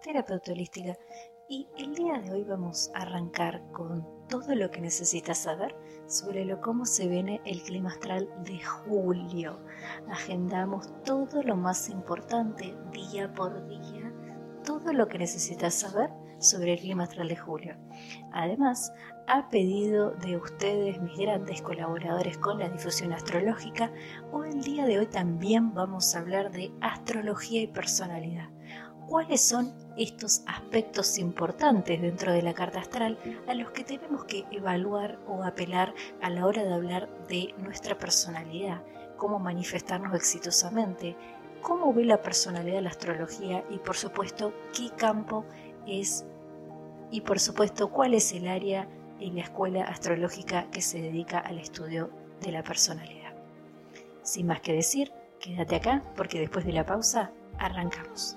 terapeuta holística y el día de hoy vamos a arrancar con todo lo que necesitas saber sobre lo cómo se viene el clima astral de julio. Agendamos todo lo más importante día por día, todo lo que necesitas saber sobre el clima astral de julio. Además, a pedido de ustedes, mis grandes colaboradores con la difusión astrológica, hoy el día de hoy también vamos a hablar de astrología y personalidad. ¿Cuáles son estos aspectos importantes dentro de la carta astral a los que tenemos que evaluar o apelar a la hora de hablar de nuestra personalidad? ¿Cómo manifestarnos exitosamente? ¿Cómo ve la personalidad la astrología? Y por supuesto, ¿qué campo es? Y por supuesto, ¿cuál es el área en la escuela astrológica que se dedica al estudio de la personalidad. Sin más que decir, quédate acá porque después de la pausa arrancamos.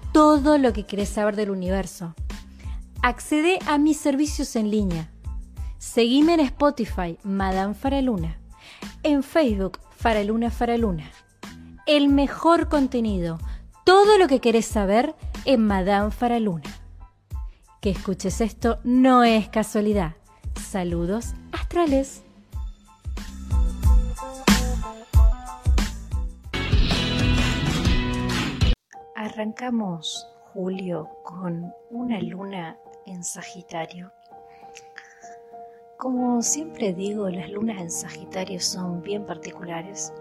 todo lo que querés saber del universo. Accede a mis servicios en línea. Seguime en Spotify, Madame Faraluna. En Facebook, Faraluna Faraluna. El mejor contenido. Todo lo que querés saber en Madame Faraluna. Que escuches esto no es casualidad. Saludos astrales. Arrancamos julio con una luna en Sagitario. Como siempre digo, las lunas en Sagitario son bien particulares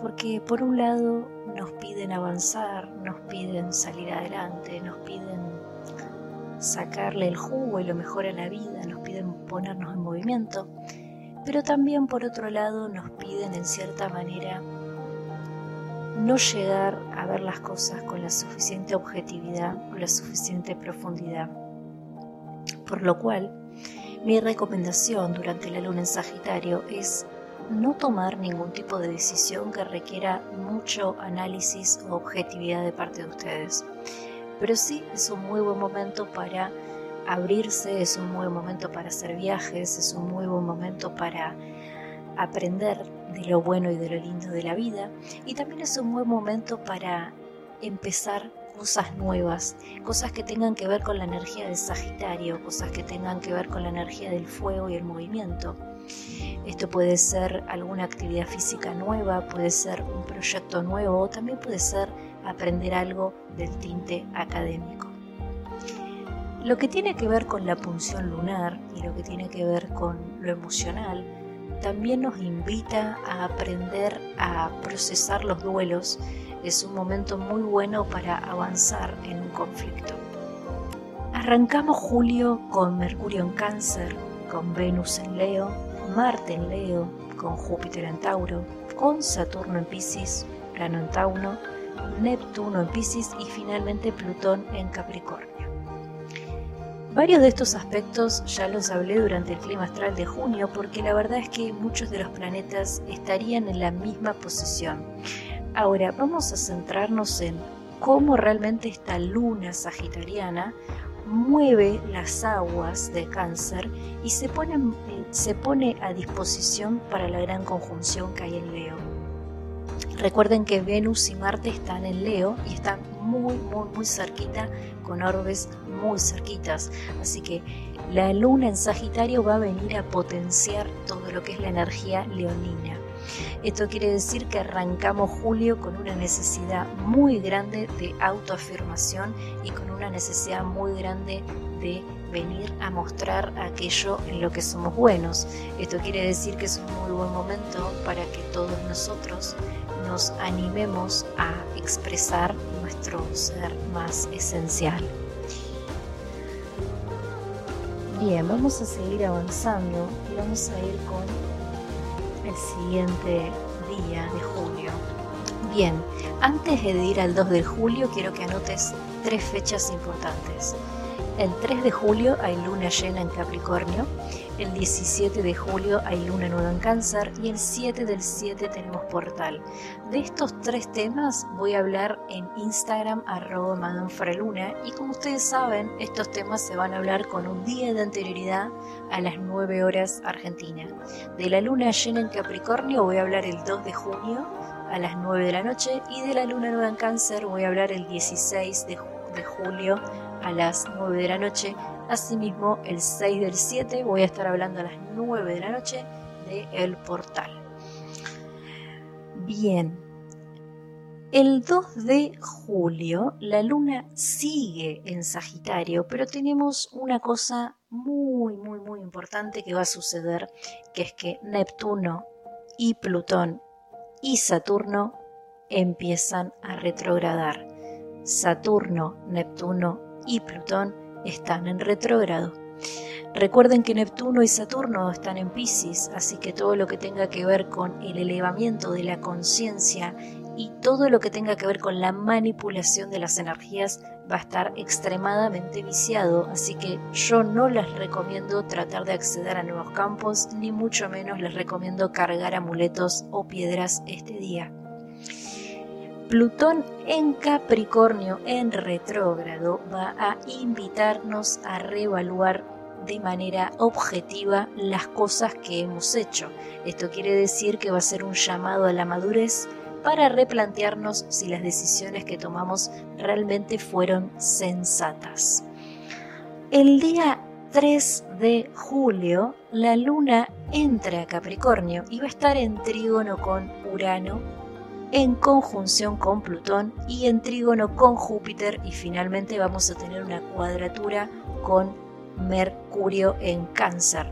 porque por un lado nos piden avanzar, nos piden salir adelante, nos piden sacarle el jugo y lo mejor a la vida, nos piden ponernos en movimiento, pero también por otro lado nos piden en cierta manera no llegar a ver las cosas con la suficiente objetividad o la suficiente profundidad. Por lo cual, mi recomendación durante la luna en Sagitario es no tomar ningún tipo de decisión que requiera mucho análisis o objetividad de parte de ustedes. Pero sí es un muy buen momento para abrirse, es un muy buen momento para hacer viajes, es un muy buen momento para aprender de lo bueno y de lo lindo de la vida y también es un buen momento para empezar cosas nuevas, cosas que tengan que ver con la energía del Sagitario, cosas que tengan que ver con la energía del fuego y el movimiento. Esto puede ser alguna actividad física nueva, puede ser un proyecto nuevo o también puede ser aprender algo del tinte académico. Lo que tiene que ver con la punción lunar y lo que tiene que ver con lo emocional también nos invita a aprender a procesar los duelos. Es un momento muy bueno para avanzar en un conflicto. Arrancamos julio con Mercurio en cáncer, con Venus en Leo Marte en Leo, con Júpiter en Tauro, con Saturno en Pisces, Plano en Tauro, Neptuno en Pisces y finalmente Plutón en Capricornio. Varios de estos aspectos ya los hablé durante el clima astral de junio porque la verdad es que muchos de los planetas estarían en la misma posición. Ahora vamos a centrarnos en cómo realmente esta luna sagitariana mueve las aguas de cáncer y se pone, se pone a disposición para la gran conjunción que hay en Leo. Recuerden que Venus y Marte están en Leo y están muy, muy, muy cerquita, con orbes muy cerquitas. Así que la luna en Sagitario va a venir a potenciar todo lo que es la energía leonina. Esto quiere decir que arrancamos julio con una necesidad muy grande de autoafirmación y con una necesidad muy grande de venir a mostrar aquello en lo que somos buenos. Esto quiere decir que es un muy buen momento para que todos nosotros nos animemos a expresar nuestro ser más esencial. Bien, vamos a seguir avanzando y vamos a ir con el siguiente día de julio. Bien, antes de ir al 2 de julio quiero que anotes tres fechas importantes. El 3 de julio hay luna llena en Capricornio, el 17 de julio hay luna nueva en Cáncer y el 7 del 7 tenemos portal. De estos tres temas voy a hablar en Instagram arroba y como ustedes saben, estos temas se van a hablar con un día de anterioridad a las 9 horas Argentina. De la luna llena en Capricornio voy a hablar el 2 de junio a las 9 de la noche y de la luna nueva en Cáncer voy a hablar el 16 de, de julio a las 9 de la noche. Asimismo, el 6 del 7 voy a estar hablando a las 9 de la noche de El Portal. Bien, el 2 de julio la luna sigue en Sagitario, pero tenemos una cosa muy, muy, muy importante que va a suceder, que es que Neptuno y Plutón y Saturno empiezan a retrogradar. Saturno, Neptuno y Plutón están en retrógrado. Recuerden que Neptuno y Saturno están en Pisces, así que todo lo que tenga que ver con el elevamiento de la conciencia y todo lo que tenga que ver con la manipulación de las energías va a estar extremadamente viciado, así que yo no les recomiendo tratar de acceder a nuevos campos, ni mucho menos les recomiendo cargar amuletos o piedras este día. Plutón en Capricornio en retrógrado va a invitarnos a reevaluar de manera objetiva las cosas que hemos hecho. Esto quiere decir que va a ser un llamado a la madurez para replantearnos si las decisiones que tomamos realmente fueron sensatas. El día 3 de julio, la luna entra a Capricornio y va a estar en trígono con Urano en conjunción con Plutón y en trígono con Júpiter y finalmente vamos a tener una cuadratura con Mercurio en cáncer.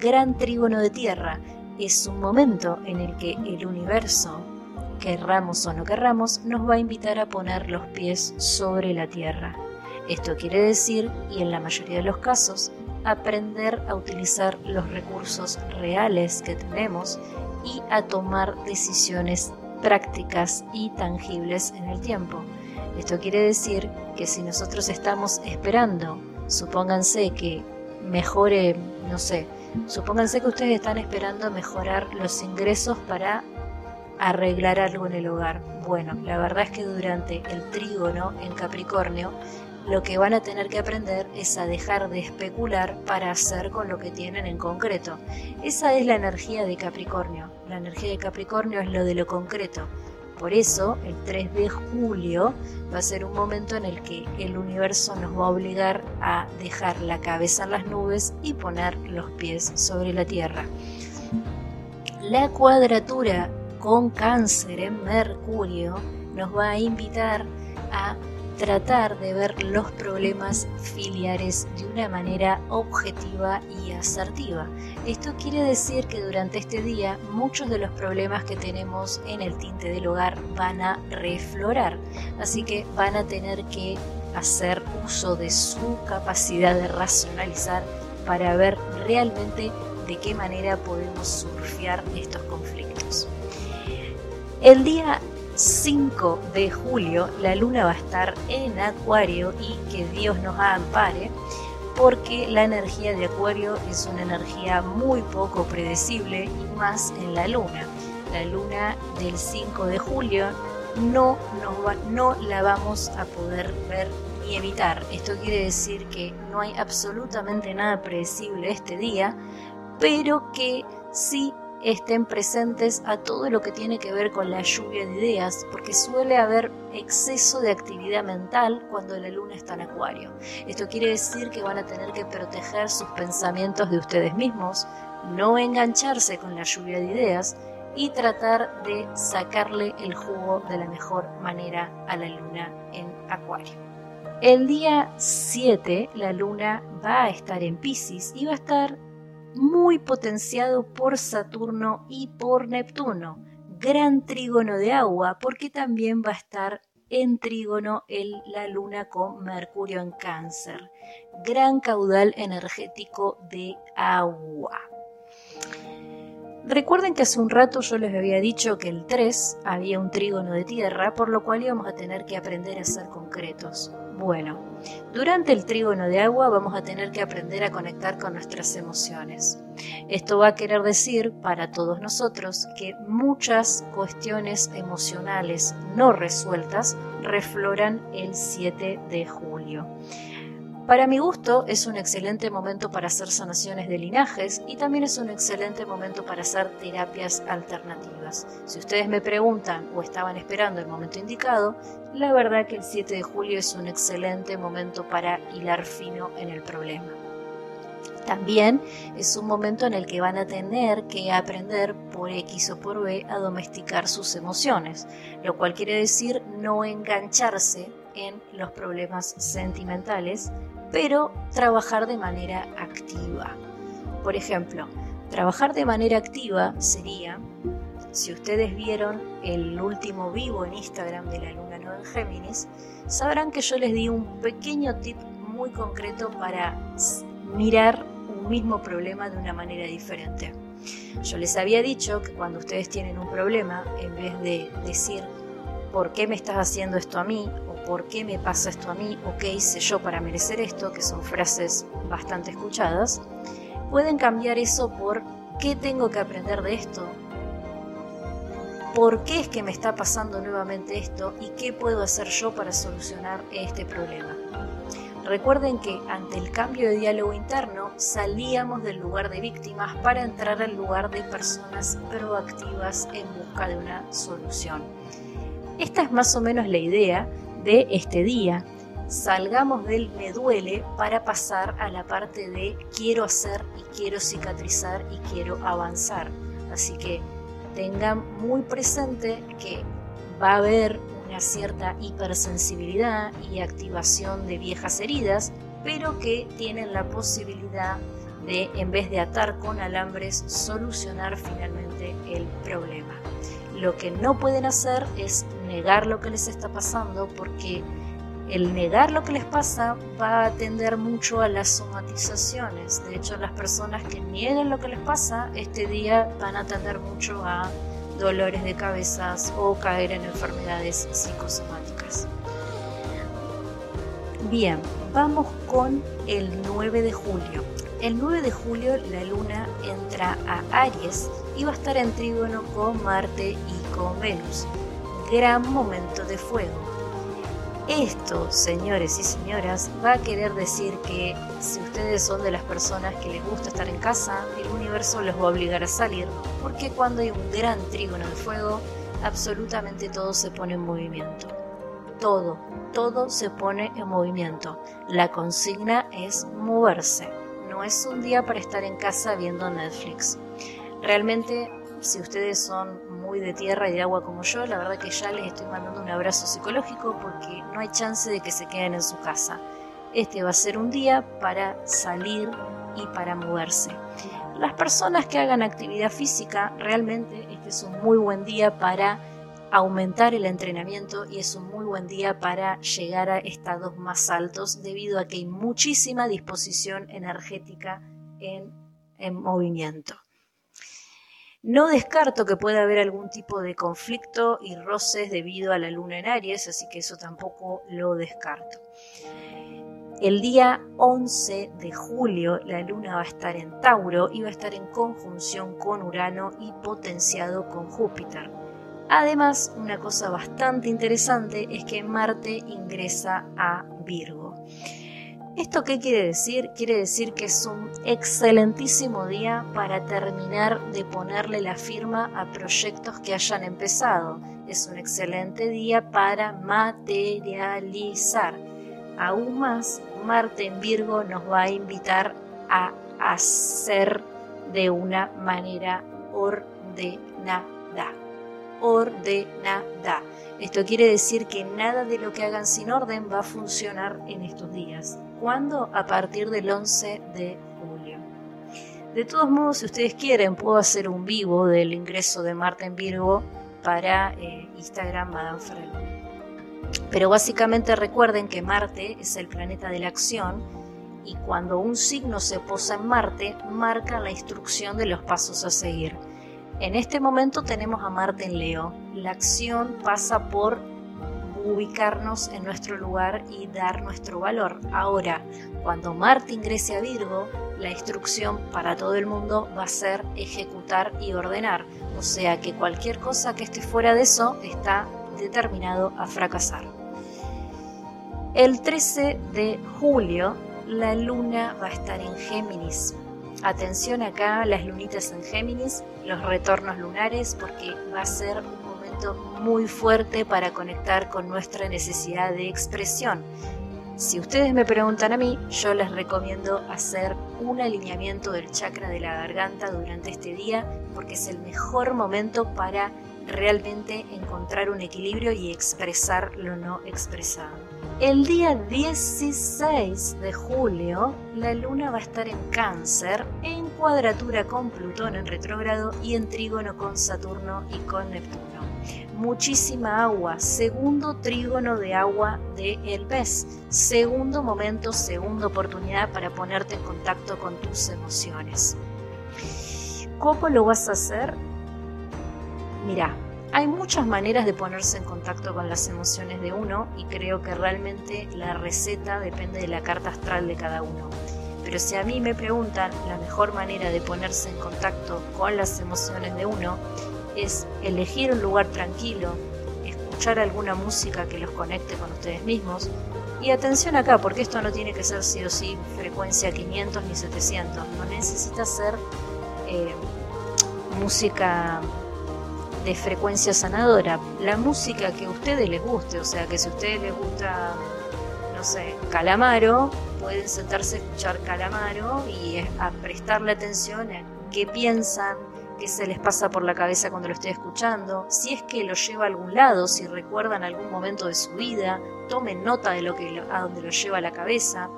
Gran trígono de Tierra es un momento en el que el universo, querramos o no querramos, nos va a invitar a poner los pies sobre la Tierra. Esto quiere decir, y en la mayoría de los casos, aprender a utilizar los recursos reales que tenemos y a tomar decisiones prácticas y tangibles en el tiempo. Esto quiere decir que si nosotros estamos esperando, supónganse que mejore, no sé, supónganse que ustedes están esperando mejorar los ingresos para arreglar algo en el hogar. Bueno, la verdad es que durante el trígono en Capricornio lo que van a tener que aprender es a dejar de especular para hacer con lo que tienen en concreto. Esa es la energía de Capricornio. La energía de Capricornio es lo de lo concreto. Por eso, el 3 de julio va a ser un momento en el que el universo nos va a obligar a dejar la cabeza en las nubes y poner los pies sobre la tierra. La cuadratura con cáncer en Mercurio nos va a invitar a tratar de ver los problemas filiares de una manera objetiva y asertiva. Esto quiere decir que durante este día muchos de los problemas que tenemos en el tinte del hogar van a reflorar, así que van a tener que hacer uso de su capacidad de racionalizar para ver realmente de qué manera podemos surfear estos conflictos. El día 5 de julio la luna va a estar en Acuario y que Dios nos ampare porque la energía de Acuario es una energía muy poco predecible y más en la luna. La luna del 5 de julio no, no la vamos a poder ver ni evitar. Esto quiere decir que no hay absolutamente nada predecible este día, pero que sí estén presentes a todo lo que tiene que ver con la lluvia de ideas, porque suele haber exceso de actividad mental cuando la luna está en acuario. Esto quiere decir que van a tener que proteger sus pensamientos de ustedes mismos, no engancharse con la lluvia de ideas y tratar de sacarle el jugo de la mejor manera a la luna en acuario. El día 7 la luna va a estar en Pisces y va a estar muy potenciado por Saturno y por Neptuno. Gran trígono de agua porque también va a estar en trígono el, la luna con Mercurio en cáncer. Gran caudal energético de agua. Recuerden que hace un rato yo les había dicho que el 3 había un trígono de tierra, por lo cual íbamos a tener que aprender a ser concretos. Bueno, durante el trígono de agua vamos a tener que aprender a conectar con nuestras emociones. Esto va a querer decir para todos nosotros que muchas cuestiones emocionales no resueltas refloran el 7 de julio. Para mi gusto es un excelente momento para hacer sanaciones de linajes y también es un excelente momento para hacer terapias alternativas. Si ustedes me preguntan o estaban esperando el momento indicado, la verdad que el 7 de julio es un excelente momento para hilar fino en el problema. También es un momento en el que van a tener que aprender por X o por B a domesticar sus emociones, lo cual quiere decir no engancharse en los problemas sentimentales pero trabajar de manera activa. Por ejemplo, trabajar de manera activa sería, si ustedes vieron el último vivo en Instagram de la Luna Nueva en Géminis, sabrán que yo les di un pequeño tip muy concreto para mirar un mismo problema de una manera diferente. Yo les había dicho que cuando ustedes tienen un problema, en vez de decir, ¿por qué me estás haciendo esto a mí? ¿por qué me pasa esto a mí? ¿O qué hice yo para merecer esto? Que son frases bastante escuchadas. Pueden cambiar eso por ¿qué tengo que aprender de esto? ¿Por qué es que me está pasando nuevamente esto? ¿Y qué puedo hacer yo para solucionar este problema? Recuerden que ante el cambio de diálogo interno salíamos del lugar de víctimas para entrar al lugar de personas proactivas en busca de una solución. Esta es más o menos la idea de este día. Salgamos del me duele para pasar a la parte de quiero hacer y quiero cicatrizar y quiero avanzar. Así que tengan muy presente que va a haber una cierta hipersensibilidad y activación de viejas heridas, pero que tienen la posibilidad de, en vez de atar con alambres, solucionar finalmente el problema. Lo que no pueden hacer es negar lo que les está pasando porque el negar lo que les pasa va a atender mucho a las somatizaciones. De hecho, las personas que niegan lo que les pasa este día van a atender mucho a dolores de cabezas o caer en enfermedades psicosomáticas. Bien, vamos con el 9 de julio. El 9 de julio la luna entra a Aries y va a estar en trígono con Marte y con Venus. Gran momento de fuego. Esto, señores y señoras, va a querer decir que si ustedes son de las personas que les gusta estar en casa, el universo los va a obligar a salir, porque cuando hay un gran trígono de fuego, absolutamente todo se pone en movimiento. Todo, todo se pone en movimiento. La consigna es moverse no es un día para estar en casa viendo Netflix. Realmente, si ustedes son muy de tierra y de agua como yo, la verdad que ya les estoy mandando un abrazo psicológico porque no hay chance de que se queden en su casa. Este va a ser un día para salir y para moverse. Las personas que hagan actividad física, realmente este es un muy buen día para aumentar el entrenamiento y es un muy buen día para llegar a estados más altos debido a que hay muchísima disposición energética en, en movimiento. No descarto que pueda haber algún tipo de conflicto y roces debido a la luna en Aries, así que eso tampoco lo descarto. El día 11 de julio la luna va a estar en Tauro y va a estar en conjunción con Urano y potenciado con Júpiter. Además, una cosa bastante interesante es que Marte ingresa a Virgo. ¿Esto qué quiere decir? Quiere decir que es un excelentísimo día para terminar de ponerle la firma a proyectos que hayan empezado. Es un excelente día para materializar. Aún más, Marte en Virgo nos va a invitar a hacer de una manera ordenada. Ordenada. Esto quiere decir que nada de lo que hagan sin orden va a funcionar en estos días. ¿Cuándo? A partir del 11 de julio. De todos modos, si ustedes quieren, puedo hacer un vivo del ingreso de Marte en Virgo para eh, Instagram Madame Pero básicamente recuerden que Marte es el planeta de la acción y cuando un signo se posa en Marte, marca la instrucción de los pasos a seguir. En este momento tenemos a Marte en Leo. La acción pasa por ubicarnos en nuestro lugar y dar nuestro valor. Ahora, cuando Marte ingrese a Virgo, la instrucción para todo el mundo va a ser ejecutar y ordenar. O sea que cualquier cosa que esté fuera de eso está determinado a fracasar. El 13 de julio la luna va a estar en Géminis. Atención acá, las lunitas en Géminis, los retornos lunares, porque va a ser un muy fuerte para conectar con nuestra necesidad de expresión. Si ustedes me preguntan a mí, yo les recomiendo hacer un alineamiento del chakra de la garganta durante este día porque es el mejor momento para realmente encontrar un equilibrio y expresar lo no expresado. El día 16 de julio, la luna va a estar en cáncer, en cuadratura con Plutón en retrógrado y en trígono con Saturno y con Neptuno muchísima agua, segundo trígono de agua de mes, segundo momento, segunda oportunidad para ponerte en contacto con tus emociones. ¿Cómo lo vas a hacer? Mira, hay muchas maneras de ponerse en contacto con las emociones de uno y creo que realmente la receta depende de la carta astral de cada uno. Pero si a mí me preguntan la mejor manera de ponerse en contacto con las emociones de uno, es elegir un lugar tranquilo, escuchar alguna música que los conecte con ustedes mismos. Y atención acá, porque esto no tiene que ser sí o sí frecuencia 500 ni 700, no necesita ser eh, música de frecuencia sanadora, la música que a ustedes les guste, o sea que si a ustedes les gusta, no sé, Calamaro, pueden sentarse a escuchar Calamaro y a prestarle atención a qué piensan, qué se les pasa por la cabeza cuando lo esté escuchando, si es que lo lleva a algún lado, si recuerdan algún momento de su vida, tomen nota de lo que a dónde lo lleva la cabeza.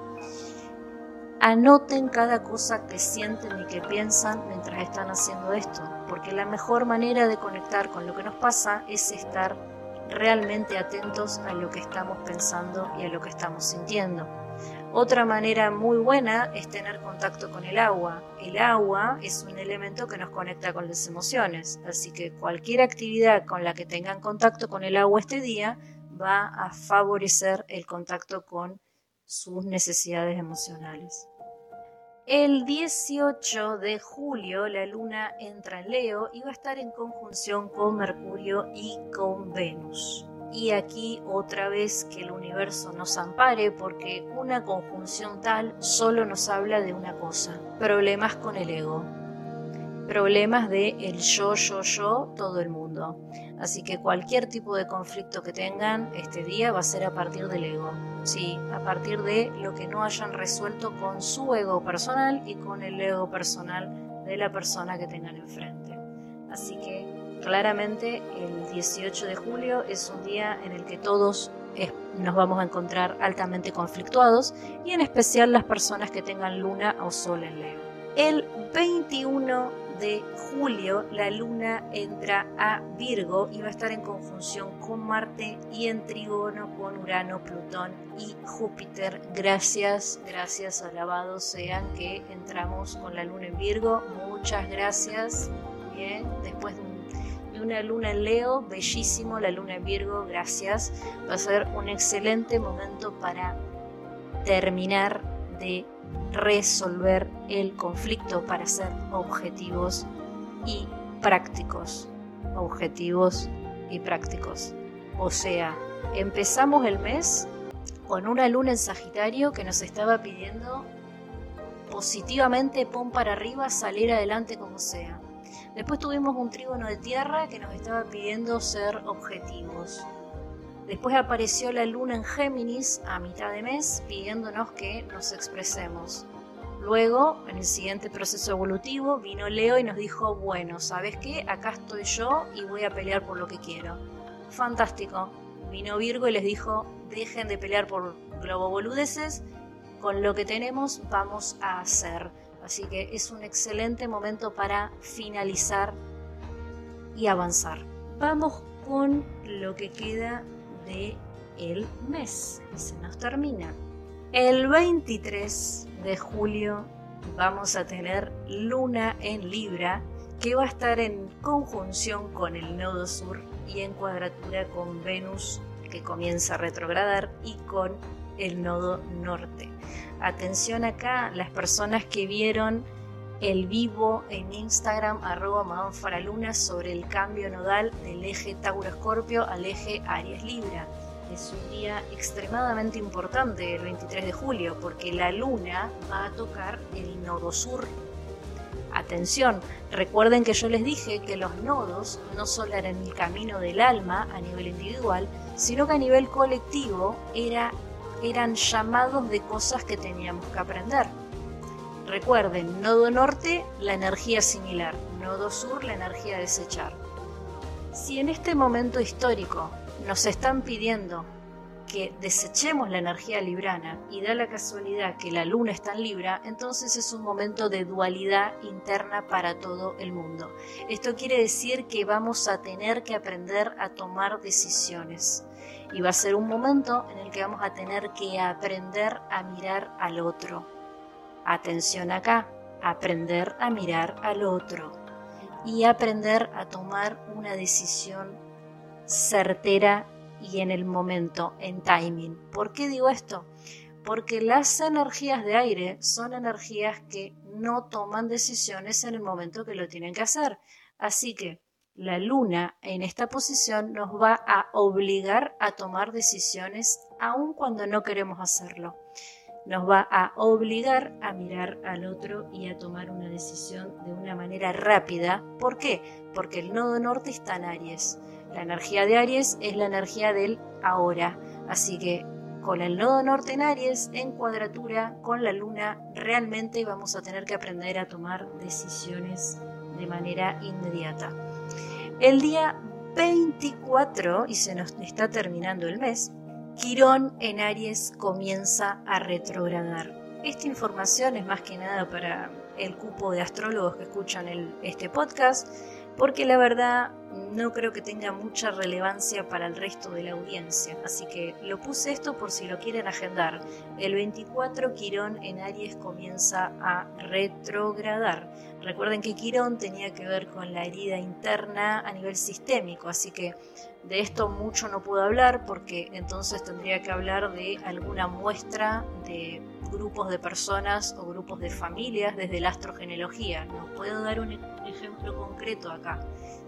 Anoten cada cosa que sienten y que piensan mientras están haciendo esto, porque la mejor manera de conectar con lo que nos pasa es estar realmente atentos a lo que estamos pensando y a lo que estamos sintiendo. Otra manera muy buena es tener contacto con el agua. El agua es un elemento que nos conecta con las emociones, así que cualquier actividad con la que tengan contacto con el agua este día va a favorecer el contacto con sus necesidades emocionales. El 18 de julio la luna entra en Leo y va a estar en conjunción con Mercurio y con Venus. Y aquí otra vez que el universo nos ampare porque una conjunción tal solo nos habla de una cosa, problemas con el ego, problemas de el yo, yo, yo, todo el mundo. Así que cualquier tipo de conflicto que tengan este día va a ser a partir del ego, sí, a partir de lo que no hayan resuelto con su ego personal y con el ego personal de la persona que tengan enfrente. Así que claramente el 18 de julio es un día en el que todos nos vamos a encontrar altamente conflictuados y en especial las personas que tengan luna o sol en Leo. El 21 de julio la luna entra a Virgo y va a estar en conjunción con Marte y en trígono con Urano, Plutón y Júpiter. Gracias, gracias, alabados sean que entramos con la luna en Virgo. Muchas gracias. Bien, después de un una luna en Leo, bellísimo, la luna en Virgo, gracias. Va a ser un excelente momento para terminar de resolver el conflicto para ser objetivos y prácticos. Objetivos y prácticos. O sea, empezamos el mes con una luna en Sagitario que nos estaba pidiendo positivamente, pon para arriba, salir adelante como sea. Después tuvimos un trígono de tierra que nos estaba pidiendo ser objetivos. Después apareció la luna en Géminis a mitad de mes pidiéndonos que nos expresemos. Luego, en el siguiente proceso evolutivo, vino Leo y nos dijo, bueno, ¿sabes qué? Acá estoy yo y voy a pelear por lo que quiero. Fantástico. Vino Virgo y les dijo, dejen de pelear por globo boludeces, con lo que tenemos vamos a hacer. Así que es un excelente momento para finalizar y avanzar. Vamos con lo que queda de el mes se nos termina. El 23 de julio vamos a tener luna en Libra que va a estar en conjunción con el nodo sur y en cuadratura con Venus que comienza a retrogradar y con el nodo norte. Atención acá, las personas que vieron el vivo en Instagram arroba Luna sobre el cambio nodal del eje Tauro Escorpio al eje Aries Libra. Es un día extremadamente importante el 23 de julio porque la luna va a tocar el nodo sur. Atención, recuerden que yo les dije que los nodos no solo eran el camino del alma a nivel individual, sino que a nivel colectivo era, eran llamados de cosas que teníamos que aprender. Recuerden, nodo norte, la energía similar, nodo sur, la energía desechar. Si en este momento histórico nos están pidiendo que desechemos la energía librana y da la casualidad que la luna está en Libra, entonces es un momento de dualidad interna para todo el mundo. Esto quiere decir que vamos a tener que aprender a tomar decisiones y va a ser un momento en el que vamos a tener que aprender a mirar al otro Atención acá, aprender a mirar al otro y aprender a tomar una decisión certera y en el momento, en timing. ¿Por qué digo esto? Porque las energías de aire son energías que no toman decisiones en el momento que lo tienen que hacer. Así que la luna en esta posición nos va a obligar a tomar decisiones aun cuando no queremos hacerlo nos va a obligar a mirar al otro y a tomar una decisión de una manera rápida. ¿Por qué? Porque el nodo norte está en Aries. La energía de Aries es la energía del ahora. Así que con el nodo norte en Aries, en cuadratura con la luna, realmente vamos a tener que aprender a tomar decisiones de manera inmediata. El día 24, y se nos está terminando el mes, Quirón en Aries comienza a retrogradar. Esta información es más que nada para el cupo de astrólogos que escuchan este podcast, porque la verdad no creo que tenga mucha relevancia para el resto de la audiencia. Así que lo puse esto por si lo quieren agendar. El 24 Quirón en Aries comienza a retrogradar. Recuerden que Quirón tenía que ver con la herida interna a nivel sistémico, así que de esto mucho no puedo hablar porque entonces tendría que hablar de alguna muestra de grupos de personas o grupos de familias desde la astrogenealogía. No puedo dar un ejemplo concreto acá.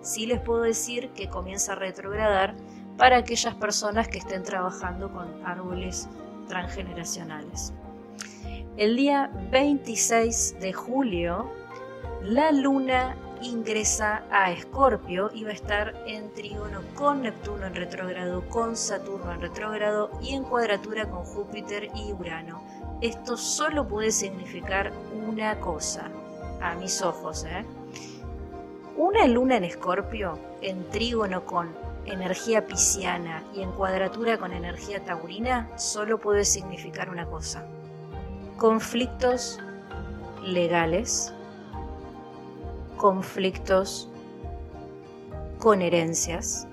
Sí les puedo decir que comienza a retrogradar para aquellas personas que estén trabajando con árboles transgeneracionales. El día 26 de julio, la luna ingresa a Escorpio y va a estar en trígono con Neptuno en retrógrado, con Saturno en retrógrado y en cuadratura con Júpiter y Urano. Esto solo puede significar una cosa, a mis ojos. ¿eh? Una luna en Escorpio, en trígono con energía pisciana y en cuadratura con energía taurina, solo puede significar una cosa. Conflictos legales, conflictos con herencias,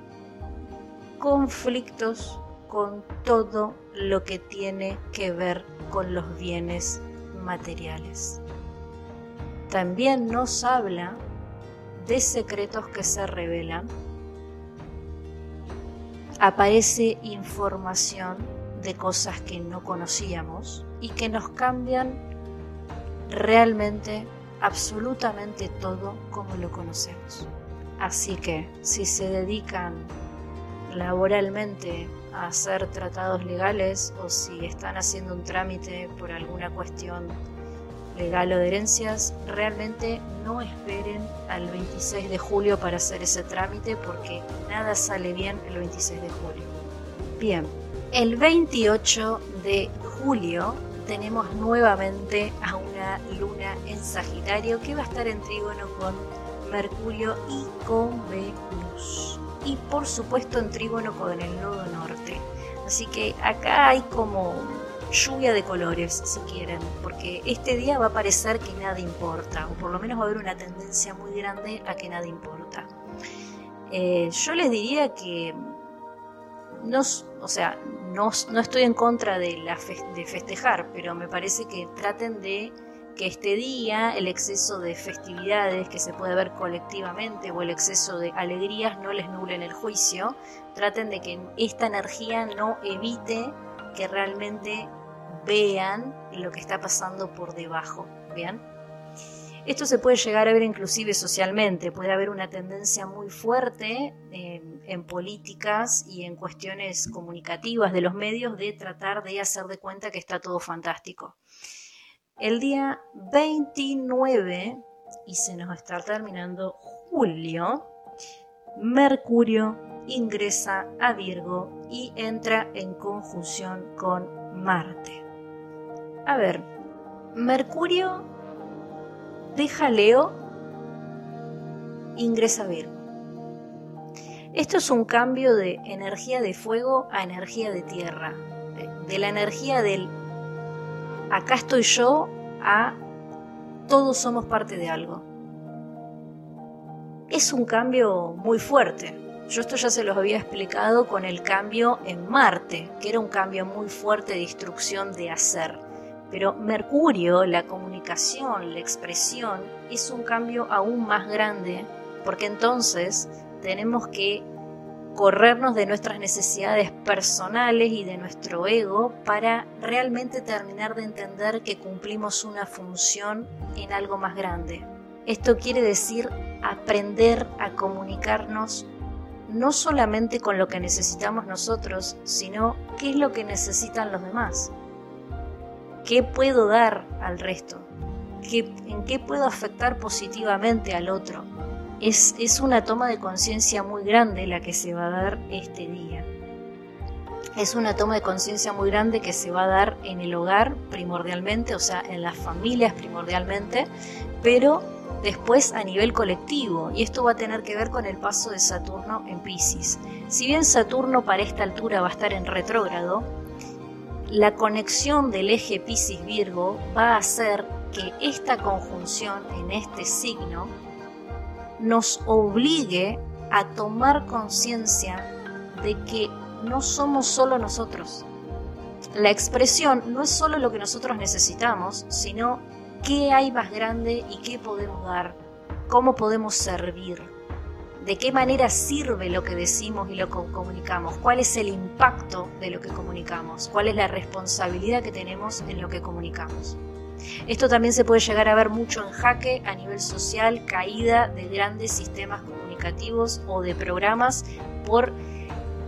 conflictos con todo lo que tiene que ver con los bienes materiales. También nos habla de secretos que se revelan. Aparece información de cosas que no conocíamos y que nos cambian realmente absolutamente todo como lo conocemos. Así que si se dedican laboralmente a hacer tratados legales o si están haciendo un trámite por alguna cuestión legal o de herencias, realmente no esperen al 26 de julio para hacer ese trámite porque nada sale bien el 26 de julio. Bien, el 28 de julio tenemos nuevamente a una luna en Sagitario que va a estar en trígono con Mercurio y con Venus. Y por supuesto en trígono con el nodo norte. Así que acá hay como lluvia de colores, si quieren, porque este día va a parecer que nada importa, o por lo menos va a haber una tendencia muy grande a que nada importa. Eh, yo les diría que no, o sea, no, estoy en contra de, la de festejar, pero me parece que traten de que este día el exceso de festividades que se puede ver colectivamente o el exceso de alegrías no les nublen el juicio, traten de que esta energía no evite que realmente vean lo que está pasando por debajo. ¿Bien? Esto se puede llegar a ver inclusive socialmente, puede haber una tendencia muy fuerte en, políticas y en cuestiones comunicativas de los medios de tratar de hacer de cuenta que está todo fantástico. El día 29, y se nos está terminando julio, Mercurio ingresa a Virgo y entra en conjunción con Marte. A ver, Mercurio deja Leo, ingresa a Virgo. Esto es un cambio de energía de fuego a energía de tierra, de la energía del acá estoy yo a todos somos parte de algo. Es un cambio muy fuerte. Yo esto ya se los había explicado con el cambio en Marte, que era un cambio muy fuerte de instrucción de hacer. Pero Mercurio, la comunicación, la expresión, es un cambio aún más grande, porque entonces tenemos que corrernos de nuestras necesidades personales y de nuestro ego para realmente terminar de entender que cumplimos una función en algo más grande. Esto quiere decir aprender a comunicarnos no solamente con lo que necesitamos nosotros, sino qué es lo que necesitan los demás. ¿Qué puedo dar al resto? ¿En qué puedo afectar positivamente al otro? Es, una toma de conciencia muy grande la que se va a dar este día. Es una toma de conciencia muy grande que se va a dar en el hogar primordialmente, o sea, en las familias primordialmente, pero después a nivel colectivo, y esto va a tener que ver con el paso de Saturno en Pisces. Si bien Saturno para esta altura va a estar en retrógrado, la conexión del eje Pisces-Virgo va a hacer que esta conjunción en este signo nos obligue a tomar conciencia de que no somos solo nosotros. La expresión no es solo lo que nosotros necesitamos, sino qué hay más grande y qué podemos dar, cómo podemos servir, de qué manera sirve lo que decimos y lo que comunicamos, cuál es el impacto de lo que comunicamos, cuál es la responsabilidad que tenemos en lo que comunicamos. Esto también se puede llegar a ver mucho en jaque a nivel social, caída de grandes sistemas comunicativos o de programas por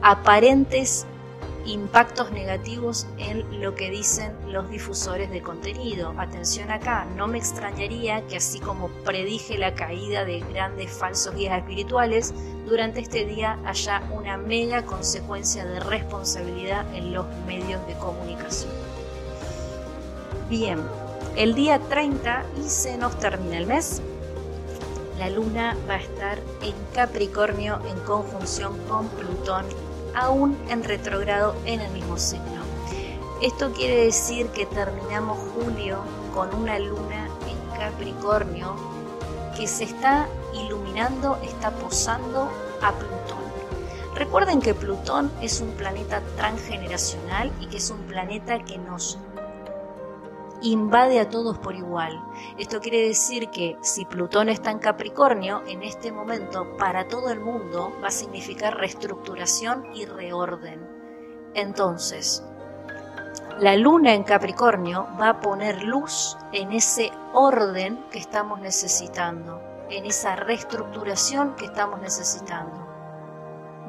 aparentes impactos negativos en lo que dicen los difusores de contenido. Atención acá, no me extrañaría que así como predije la caída de grandes falsos guías espirituales, durante este día haya una mega consecuencia de responsabilidad en los medios de comunicación. Bien, el día 30 y se nos termina el mes. La luna va a estar en Capricornio en conjunción con Plutón aún en retrogrado en el mismo signo. Esto quiere decir que terminamos julio con una luna en Capricornio que se está iluminando, está posando a Plutón. Recuerden que Plutón es un planeta transgeneracional y que es un planeta que nos invade a todos por igual. Esto quiere decir que si Plutón está en Capricornio, en este momento para todo el mundo va a significar reestructuración y reorden. Entonces, la luna en Capricornio va a poner luz en ese orden que estamos necesitando, en esa reestructuración que estamos necesitando.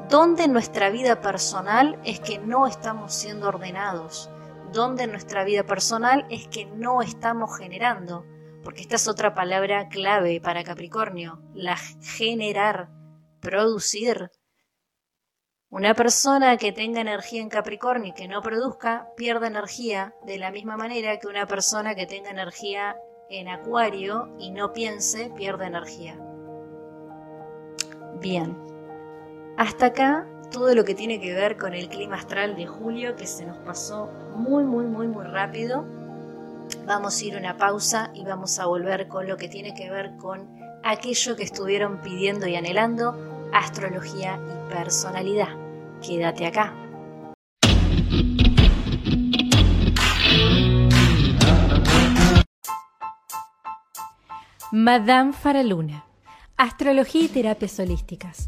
¿Dónde nuestra vida personal es que no estamos siendo ordenados? ¿Dónde en nuestra vida personal es que no estamos generando? Porque esta es otra palabra clave para Capricornio, la generar, producir. Una persona que tenga energía en Capricornio y que no produzca, pierde energía de la misma manera que una persona que tenga energía en Acuario y no piense, pierde energía. Bien, hasta acá todo lo que tiene que ver con el clima astral de julio que se nos pasó muy, muy, muy, muy rápido. Vamos a ir a una pausa y vamos a volver con lo que tiene que ver con aquello que estuvieron pidiendo y anhelando, astrología y personalidad. Quédate acá. Madame Faraluna, astrología y terapias holísticas.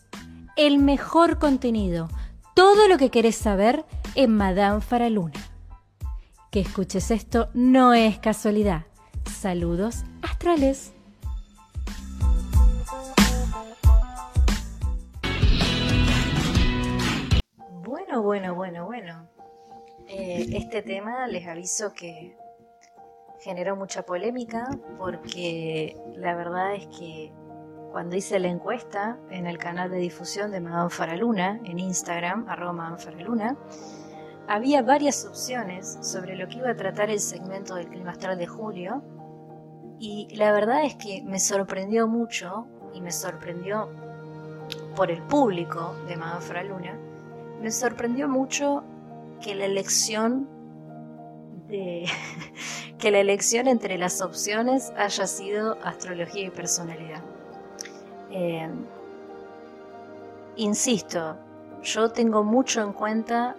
El mejor contenido, todo lo que querés saber en Madame Faraluna. Que escuches esto no es casualidad. Saludos astrales. Bueno, bueno, bueno, bueno. Eh, este tema les aviso que generó mucha polémica porque la verdad es que cuando hice la encuesta en el canal de difusión de Madame Faraluna, en Instagram, arroba Madame Faraluna, había varias opciones sobre lo que iba a tratar el segmento del clima astral de julio y la verdad es que me sorprendió mucho y me sorprendió por el público de Madame Faraluna me sorprendió mucho que la elección de que la elección entre las opciones haya sido astrología y personalidad. Eh, insisto, yo tengo mucho en cuenta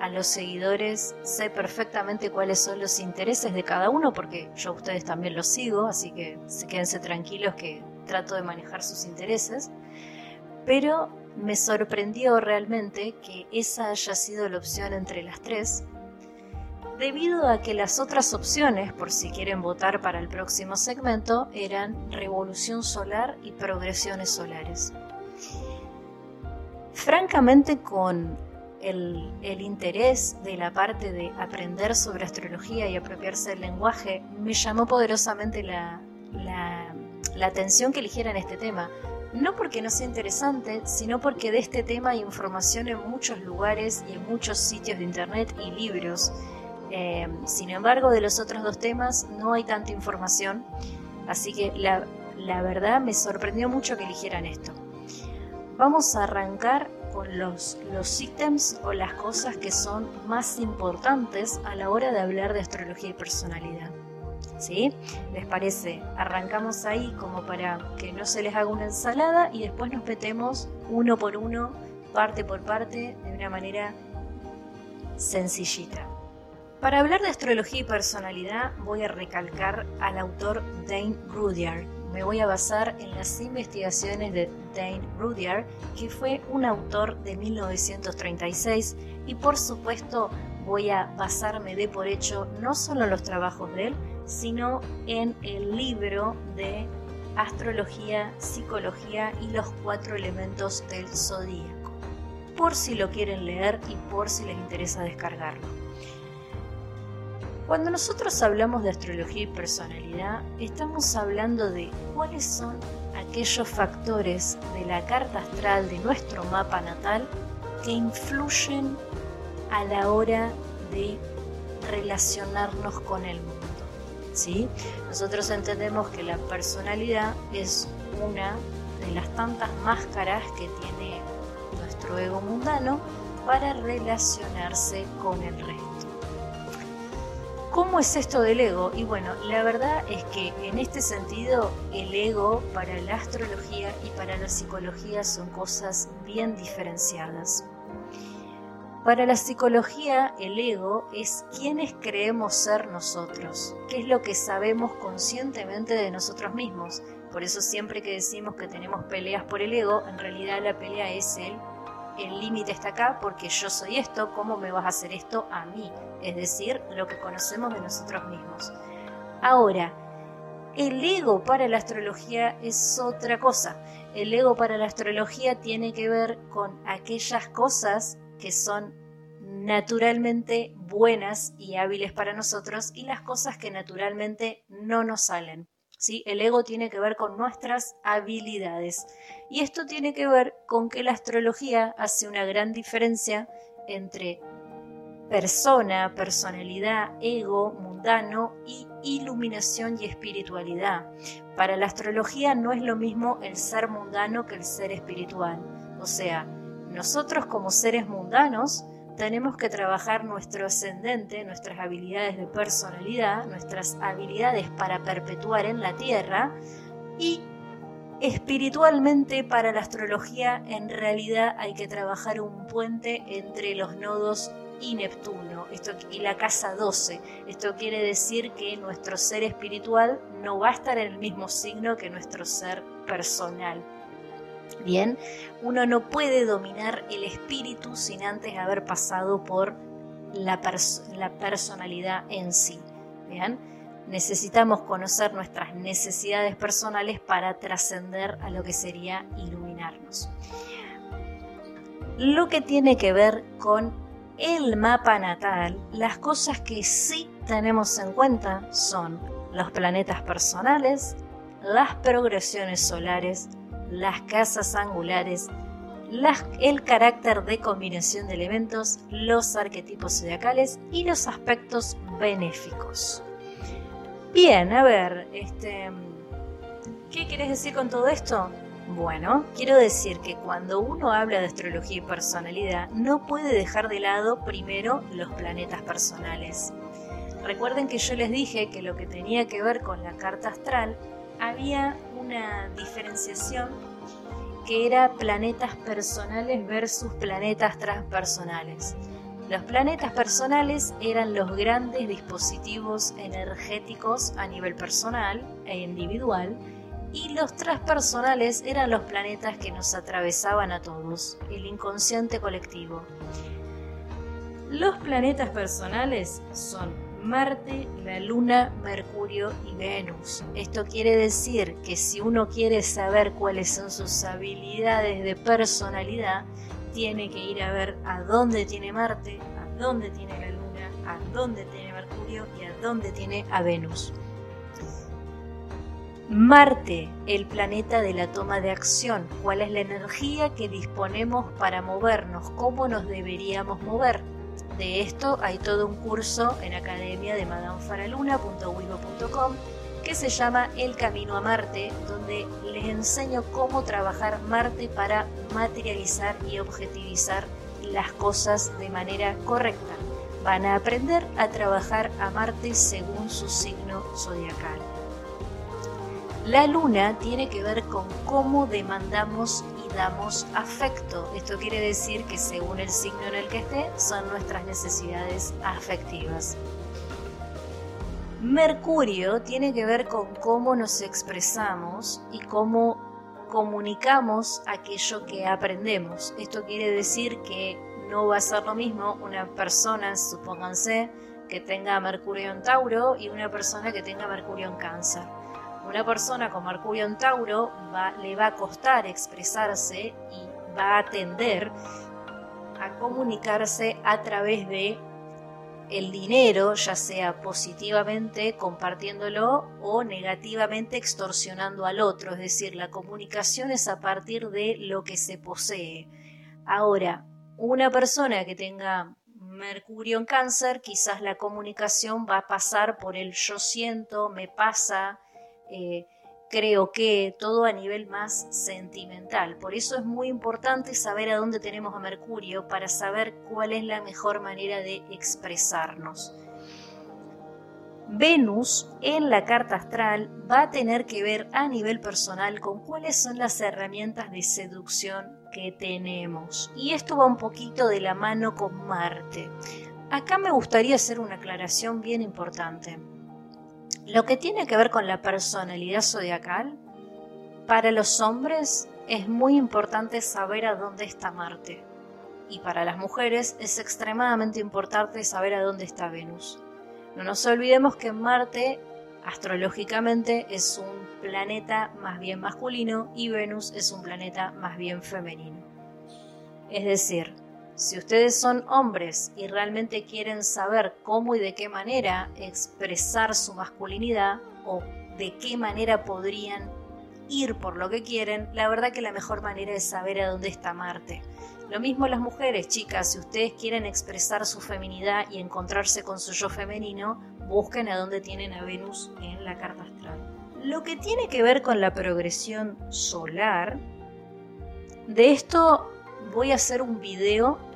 a los seguidores, sé perfectamente cuáles son los intereses de cada uno, porque yo a ustedes también los sigo, así que quédense tranquilos que trato de manejar sus intereses, pero me sorprendió realmente que esa haya sido la opción entre las tres, debido a que las otras opciones, por si quieren votar para el próximo segmento, eran revolución solar y progresiones solares. Francamente, con el, interés de la parte de aprender sobre astrología y apropiarse del lenguaje, me llamó poderosamente la, la atención que eligieran este tema no porque no sea interesante, sino porque de este tema hay información en muchos lugares y en muchos sitios de internet y libros. Eh, sin embargo, de los otros dos temas no hay tanta información, así que la, la verdad me sorprendió mucho que eligieran esto. Vamos a arrancar con los, los ítems o las cosas que son más importantes a la hora de hablar de astrología y personalidad. ¿sí? ¿Les parece? Arrancamos ahí como para que no se les haga una ensalada y después nos metemos uno por uno, parte por parte, de una manera sencillita. Para hablar de astrología y personalidad voy a recalcar al autor Dane Rudyard. Me voy a basar en las investigaciones de Dane Rudyard, que fue un autor de 1936 y por supuesto voy a basarme de por hecho no solo en los trabajos de él, sino en el libro de astrología, psicología y los cuatro elementos del zodíaco, por si lo quieren leer y por si les interesa descargarlo. Cuando nosotros hablamos de astrología y personalidad, estamos hablando de cuáles son aquellos factores de la carta astral de nuestro mapa natal que influyen a la hora de relacionarnos con el mundo. ¿sí? Nosotros entendemos que la personalidad es una de las tantas máscaras que tiene nuestro ego mundano para relacionarse con el resto. ¿Cómo es esto del ego? Y bueno, la verdad es que en este sentido el ego para la astrología y para la psicología son cosas bien diferenciadas. Para la psicología el ego es quienes creemos ser nosotros, qué es lo que sabemos conscientemente de nosotros mismos. Por eso siempre que decimos que tenemos peleas por el ego, en realidad la pelea es el el límite está acá porque yo soy esto, ¿cómo me vas a hacer esto a mí? Es decir, lo que conocemos de nosotros mismos. Ahora, el ego para la astrología es otra cosa. El ego para la astrología tiene que ver con aquellas cosas que son naturalmente buenas y hábiles para nosotros y las cosas que naturalmente no nos salen. El ego tiene que ver con nuestras habilidades. Y esto tiene que ver con que la astrología hace una gran diferencia entre persona, personalidad, ego, mundano y iluminación y espiritualidad. Para la astrología no es lo mismo el ser mundano que el ser espiritual. O sea, nosotros como seres mundanos tenemos que trabajar nuestro ascendente, nuestras habilidades de personalidad, nuestras habilidades para perpetuar en la Tierra y espiritualmente para la astrología en realidad hay que trabajar un puente entre los nodos y Neptuno esto, y la casa 12. Esto quiere decir que nuestro ser espiritual no va a estar en el mismo signo que nuestro ser personal. Bien, uno no puede dominar el espíritu sin antes haber pasado por la, personalidad en sí. Bien, necesitamos conocer nuestras necesidades personales para trascender a lo que sería iluminarnos. Lo que tiene que ver con el mapa natal, las cosas que sí tenemos en cuenta son los planetas personales, las progresiones solares, las casas angulares, el carácter de combinación de elementos, los arquetipos zodiacales y los aspectos benéficos. Bien, a ver, este, ¿qué quieres decir con todo esto? Bueno, quiero decir que cuando uno habla de astrología y personalidad, no puede dejar de lado primero los planetas personales. Recuerden que yo les dije que lo que tenía que ver con la carta astral había una diferenciación que era planetas personales versus planetas transpersonales. Los planetas personales eran los grandes dispositivos energéticos a nivel personal e individual y los transpersonales eran los planetas que nos atravesaban a todos, el inconsciente colectivo. Los planetas personales son Marte, la Luna, Mercurio y Venus. Esto quiere decir que si uno quiere saber cuáles son sus habilidades de personalidad, tiene que ir a ver a dónde tiene Marte, a dónde tiene la Luna, a dónde tiene Mercurio y a dónde tiene a Venus. Marte, el planeta de la toma de acción, cuál es la energía que disponemos para movernos, cómo nos deberíamos mover de esto hay todo un curso en academia de madamefaraluna.wigo.com que se llama El Camino a Marte, donde les enseño cómo trabajar Marte para materializar y objetivizar las cosas de manera correcta. Van a aprender a trabajar a Marte según su signo zodiacal. La luna tiene que ver con cómo demandamos damos afecto. Esto quiere decir que según el signo en el que esté, son nuestras necesidades afectivas. Mercurio tiene que ver con cómo nos expresamos y cómo comunicamos aquello que aprendemos. Esto quiere decir que no va a ser lo mismo una persona, supónganse, que tenga Mercurio en Tauro y una persona que tenga Mercurio en Cáncer una persona con Mercurio en Tauro le va a costar expresarse y va a tender a comunicarse a través de el dinero, ya sea positivamente compartiéndolo o negativamente extorsionando al otro, es decir, la comunicación es a partir de lo que se posee. Ahora, una persona que tenga Mercurio en cáncer, quizás la comunicación va a pasar por el yo siento, me pasa, eh, creo que todo a nivel más sentimental. Por eso es muy importante saber a dónde tenemos a Mercurio para saber cuál es la mejor manera de expresarnos. Venus en la carta astral va a tener que ver a nivel personal con cuáles son las herramientas de seducción que tenemos. Y esto va un poquito de la mano con Marte. Acá me gustaría hacer una aclaración bien importante. Lo que tiene que ver con la personalidad zodiacal, para los hombres es muy importante saber a dónde está Marte. Y para las mujeres es extremadamente importante saber a dónde está Venus. No nos olvidemos que Marte astrológicamente es un planeta más bien masculino y Venus es un planeta más bien femenino. Es decir, si ustedes son hombres y realmente quieren saber cómo y de qué manera expresar su masculinidad o de qué manera podrían ir por lo que quieren, la verdad que la mejor manera es saber a dónde está Marte. Lo mismo las mujeres, chicas, si ustedes quieren expresar su feminidad y encontrarse con su yo femenino, busquen a dónde tienen a Venus en la carta astral. Lo que tiene que ver con la progresión solar, de esto voy a hacer un video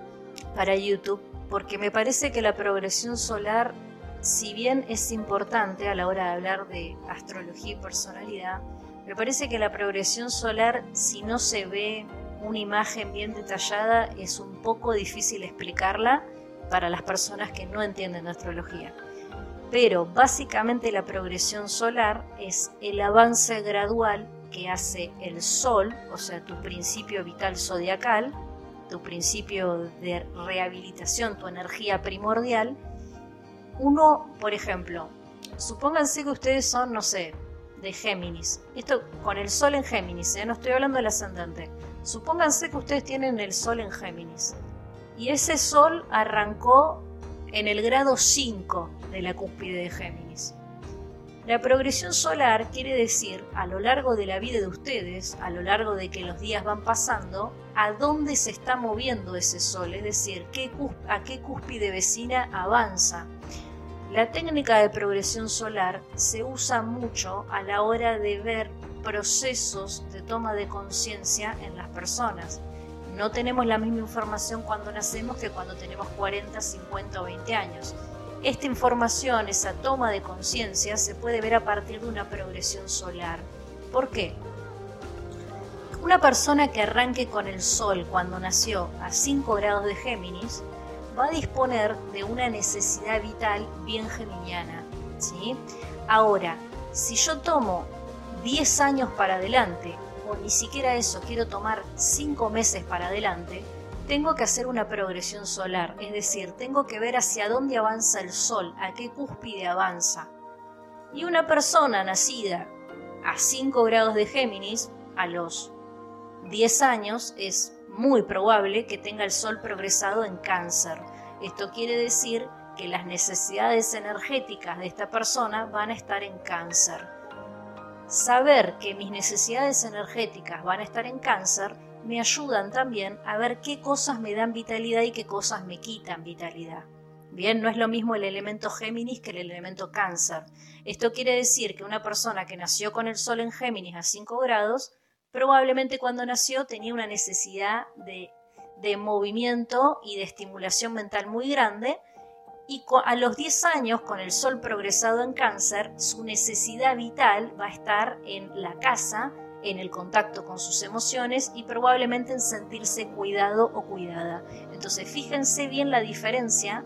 para YouTube porque me parece que la progresión solar, si bien es importante a la hora de hablar de astrología y personalidad, me parece que la progresión solar, si no se ve una imagen bien detallada es un poco difícil explicarla para las personas que no entienden astrología. Pero básicamente la progresión solar es el avance gradual que hace el Sol, o sea, tu principio vital zodiacal, tu principio de rehabilitación, tu energía primordial. Uno, por ejemplo, supónganse que ustedes son, no sé, de Géminis. Esto con el Sol en Géminis, ¿eh? no estoy hablando del ascendente. Supónganse que ustedes tienen el Sol en Géminis y ese Sol arrancó en el grado 5 de la cúspide de Géminis. La progresión solar quiere decir, a lo largo de la vida de ustedes, a lo largo de que los días van pasando, a dónde se está moviendo ese Sol, es decir, a qué cúspide vecina avanza. La técnica de progresión solar se usa mucho a la hora de ver procesos de toma de conciencia en las personas. No tenemos la misma información cuando nacemos que cuando tenemos 40, 50 o 20 años. Esta información, esa toma de conciencia, se puede ver a partir de una progresión solar. ¿Por qué? Una persona que arranque con el Sol cuando nació a 5 grados de Géminis va a disponer de una necesidad vital bien geminiana. ¿sí? Ahora, si yo tomo 10 años para adelante, o ni siquiera eso, quiero tomar 5 meses para adelante, tengo que hacer una progresión solar, es decir, tengo que ver hacia dónde avanza el Sol, a qué cúspide avanza. Y una persona nacida a 5 grados de Géminis, a los 10 años, es muy probable que tenga el Sol progresado en cáncer. Esto quiere decir que las necesidades energéticas de esta persona van a estar en cáncer. Saber que mis necesidades energéticas van a estar en cáncer me ayudan también a ver qué cosas me dan vitalidad y qué cosas me quitan vitalidad. Bien, no es lo mismo el elemento Géminis que el elemento cáncer. Esto quiere decir que una persona que nació con el Sol en Géminis a 5 grados, probablemente cuando nació tenía una necesidad de, de movimiento y de estimulación mental muy grande y a los 10 años, con el sol progresado en cáncer, su necesidad vital va a estar en la casa, en el contacto con sus emociones y probablemente en sentirse cuidado o cuidada. Entonces fíjense bien la diferencia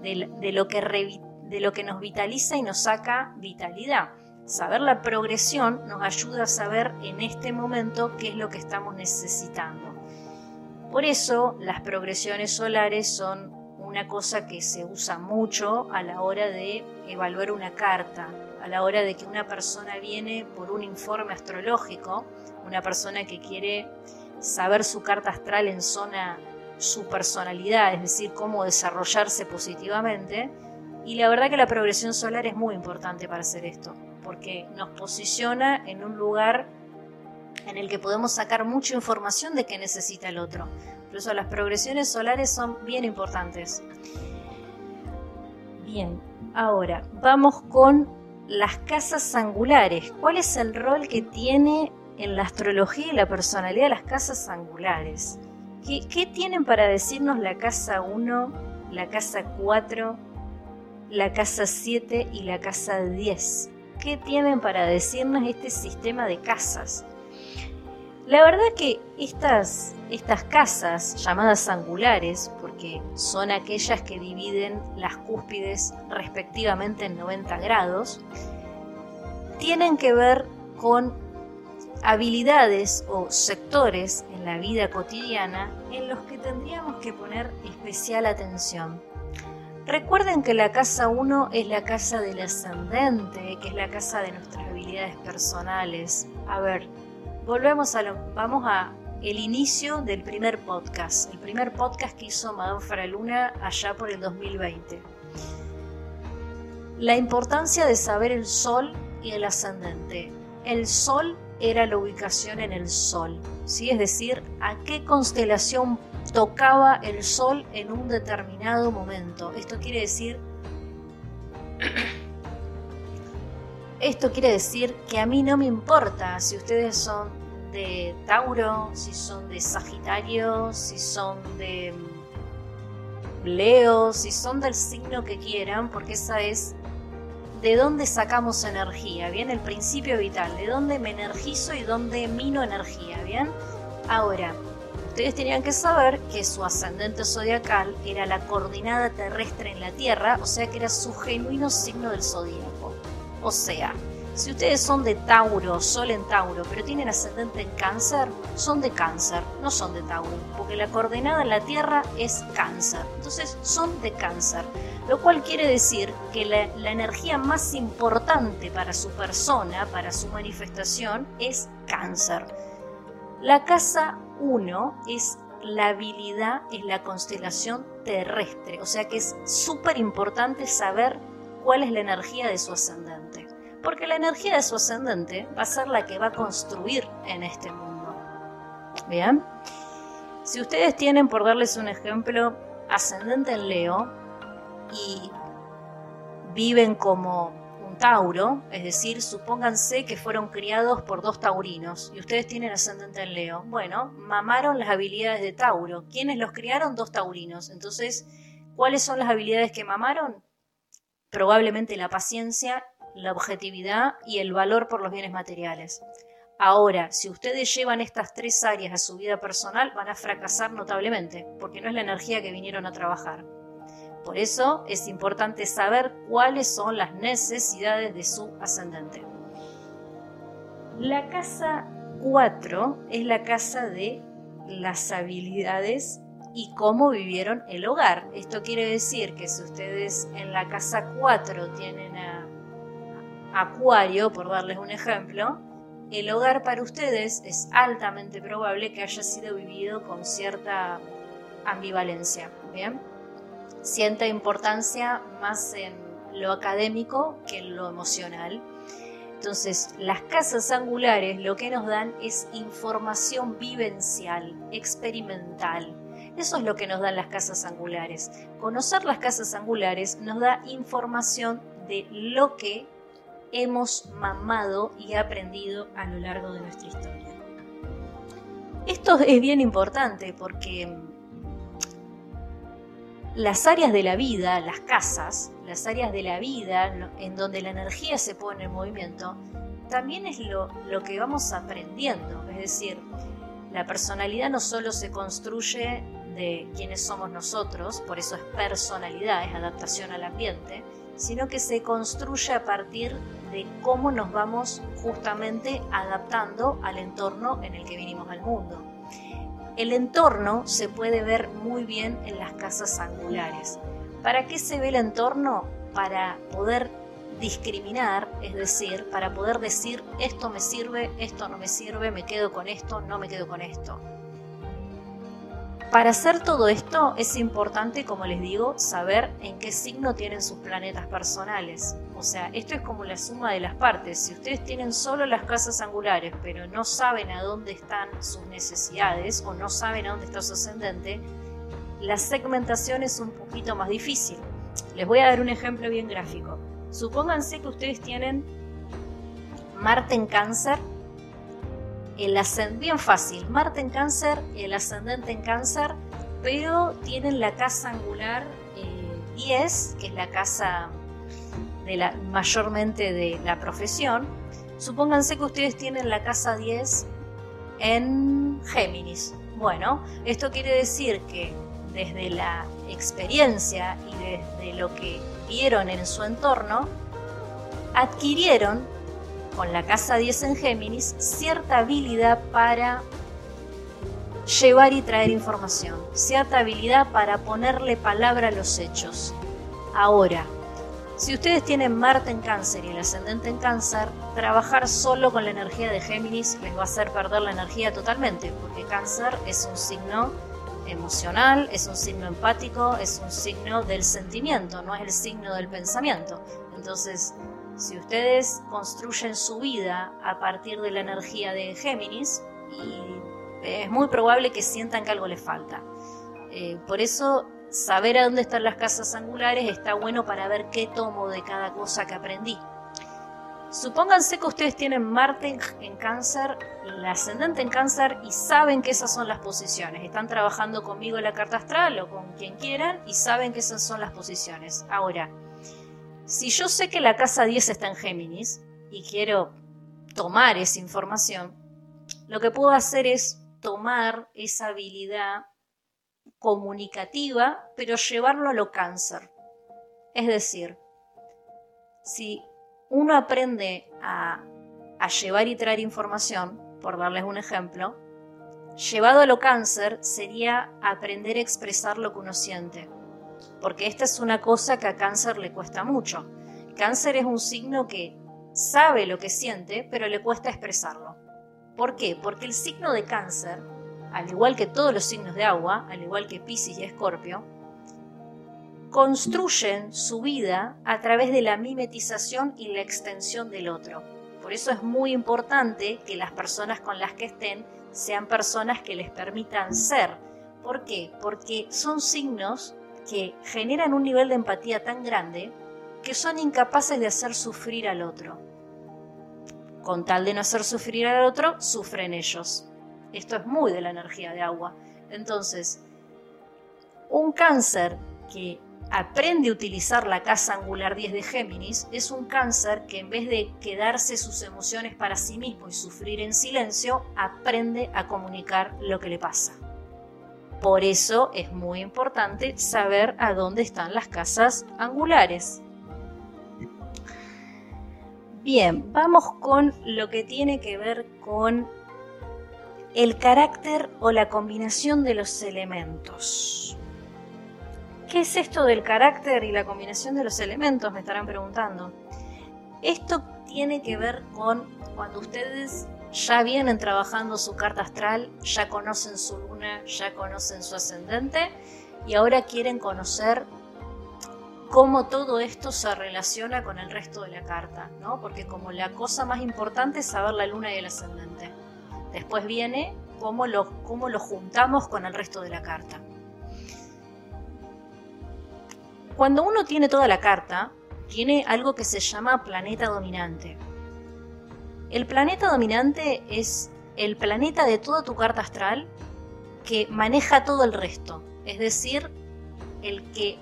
de, lo, que de lo que nos vitaliza y nos saca vitalidad. Saber la progresión nos ayuda a saber en este momento qué es lo que estamos necesitando. Por eso las progresiones solares son una cosa que se usa mucho a la hora de evaluar una carta, a la hora de que una persona viene por un informe astrológico, una persona que quiere saber su carta astral en zona su personalidad, es decir, cómo desarrollarse positivamente. Y la verdad que la progresión solar es muy importante para hacer esto, porque nos posiciona en un lugar en el que podemos sacar mucha información de qué necesita el otro. Por eso las progresiones solares son bien importantes. Bien, ahora vamos con las casas angulares. ¿Cuál es el rol que tiene en la astrología y la personalidad las casas angulares? ¿Qué, qué tienen para decirnos la casa 1, la casa 4 la casa 7 y la casa 10. ¿Qué tienen para decirnos este sistema de casas? La verdad que estas, estas casas llamadas angulares, porque son aquellas que dividen las cúspides respectivamente en 90 grados, tienen que ver con habilidades o sectores en la vida cotidiana en los que tendríamos que poner especial atención. Recuerden que la casa 1 es la casa del ascendente, que es la casa de nuestras habilidades personales. A ver, volvemos a lo, vamos a el inicio del primer podcast, el primer podcast que hizo Madame Faraluna allá por el 2020. La importancia de saber el sol y el ascendente. El sol era la ubicación en el sol, ¿sí? es decir, a qué constelación tocaba el sol en un determinado momento. Esto quiere decir esto quiere decir que a mí no me importa si ustedes son de Tauro, si son de Sagitario, si son de Leo, si son del signo que quieran, porque esa es de dónde sacamos energía, ¿bien? El principio vital, de dónde me energizo y dónde mino energía, ¿bien? Ahora, ustedes tenían que saber que su ascendente zodiacal era la coordinada terrestre en la Tierra, o sea que era su genuino signo del zodíaco. O sea, si ustedes son de Tauro, Sol en Tauro, pero tienen ascendente en Cáncer, son de Cáncer, no son de Tauro, porque la coordenada en la Tierra es Cáncer. Entonces son de Cáncer, lo cual quiere decir que la, la energía más importante para su persona, para su manifestación, es Cáncer. La casa 1 es la habilidad en la constelación terrestre, o sea que es súper importante saber cuál es la energía de su ascendente. Porque la energía de su ascendente va a ser la que va a construir en este mundo. Bien, si ustedes tienen, por darles un ejemplo, ascendente en Leo y viven como Tauro, es decir, supónganse que fueron criados por dos taurinos y ustedes tienen ascendente en Leo. Bueno, mamaron las habilidades de Tauro. ¿Quiénes los criaron? Dos taurinos. Entonces, ¿cuáles son las habilidades que mamaron? Probablemente la paciencia la objetividad y el valor por los bienes materiales. Ahora, si ustedes llevan estas tres áreas a su vida personal, van a fracasar notablemente, porque no es la energía que vinieron a trabajar. Por eso es importante saber cuáles son las necesidades de su ascendente. La casa 4 es la casa de las habilidades y cómo vivieron el hogar. Esto quiere decir que si ustedes en la casa 4 tienen a Acuario, por darles un ejemplo, el hogar para ustedes es altamente probable que haya sido vivido con cierta ambivalencia, ¿bien? Sienta importancia más en lo académico que en lo emocional. Entonces, las casas angulares lo que nos dan es información vivencial, experimental. Eso es lo que nos dan las casas angulares. Conocer las casas angulares nos da información de lo que hemos mamado y aprendido a lo largo de nuestra historia. Esto es bien importante porque las áreas de la vida, las casas, las áreas de la vida en donde la energía se pone en movimiento, también es lo, que vamos aprendiendo. Es decir, la personalidad no solo se construye de quienes somos nosotros, por eso es personalidad, es adaptación al ambiente, sino que se construye a partir de cómo nos vamos justamente adaptando al entorno en el que vinimos al mundo. El entorno se puede ver muy bien en las casas angulares. ¿Para qué se ve el entorno? Para poder discriminar, es decir, para poder decir esto me sirve, esto no me sirve, me quedo con esto, no me quedo con esto. Para hacer todo esto es importante, como les digo, saber en qué signo tienen sus planetas personales. O sea, esto es como la suma de las partes. Si ustedes tienen solo las casas angulares, pero no saben a dónde están sus necesidades o no saben a dónde está su ascendente, la segmentación es un poquito más difícil. Les voy a dar un ejemplo bien gráfico. Supónganse que ustedes tienen Marte en cáncer el bien fácil, Marte en cáncer, el ascendente en cáncer, pero tienen la casa angular 10, eh, que es la casa de la, mayormente de la profesión, supónganse que ustedes tienen la casa 10 en Géminis. Bueno, esto quiere decir que desde la experiencia y desde lo que vieron en su entorno, adquirieron con la casa 10 en Géminis cierta habilidad para llevar y traer información, cierta habilidad para ponerle palabra a los hechos. Ahora, si ustedes tienen Marte en cáncer y el ascendente en cáncer, trabajar solo con la energía de Géminis les va a hacer perder la energía totalmente, porque cáncer es un signo emocional, es un signo empático, es un signo del sentimiento, no es el signo del pensamiento. Entonces, si ustedes construyen su vida a partir de la energía de Géminis, es muy probable que sientan que algo les falta. Eh, por eso, saber a dónde están las casas angulares está bueno para ver qué tomo de cada cosa que aprendí. Supónganse que ustedes tienen Marte en cáncer, el ascendente en cáncer y saben que esas son las posiciones. Están trabajando conmigo en la carta astral o con quien quieran y saben que esas son las posiciones. Ahora, si yo sé que la casa 10 está en Géminis y quiero tomar esa información, lo que puedo hacer es tomar esa habilidad comunicativa, pero llevarlo a lo cáncer. Es decir, si uno aprende a, llevar y traer información, por darles un ejemplo, llevado a lo cáncer sería aprender a expresar lo que uno siente. Porque esta es una cosa que a cáncer le cuesta mucho. Cáncer es un signo que sabe lo que siente, pero le cuesta expresarlo. ¿Por qué? Porque el signo de cáncer, al igual que todos los signos de agua, al igual que Pisces y Escorpio, construyen su vida a través de la mimetización y la extensión del otro. Por eso es muy importante que las personas con las que estén sean personas que les permitan ser. ¿Por qué? Porque son signos que generan un nivel de empatía tan grande que son incapaces de hacer sufrir al otro. Con tal de no hacer sufrir al otro, sufren ellos. Esto es muy de la energía de agua. Entonces, un cáncer que aprende a utilizar la casa angular 10 de Géminis, es un cáncer que en vez de quedarse sus emociones para sí mismo y sufrir en silencio, aprende a comunicar lo que le pasa. Por eso es muy importante saber a dónde están las casas angulares. Bien, vamos con lo que tiene que ver con el carácter o la combinación de los elementos. ¿Qué es esto del carácter y la combinación de los elementos? Me estarán preguntando. Esto tiene que ver con cuando ustedes ya vienen trabajando su carta astral, ya conocen su luna, ya conocen su ascendente y ahora quieren conocer cómo todo esto se relaciona con el resto de la carta, ¿no? Porque como la cosa más importante es saber la luna y el ascendente. Después viene cómo lo, cómo lo juntamos con el resto de la carta. Cuando uno tiene toda la carta, tiene algo que se llama planeta dominante. El planeta dominante es el planeta de toda tu carta astral que maneja todo el resto, es decir, el que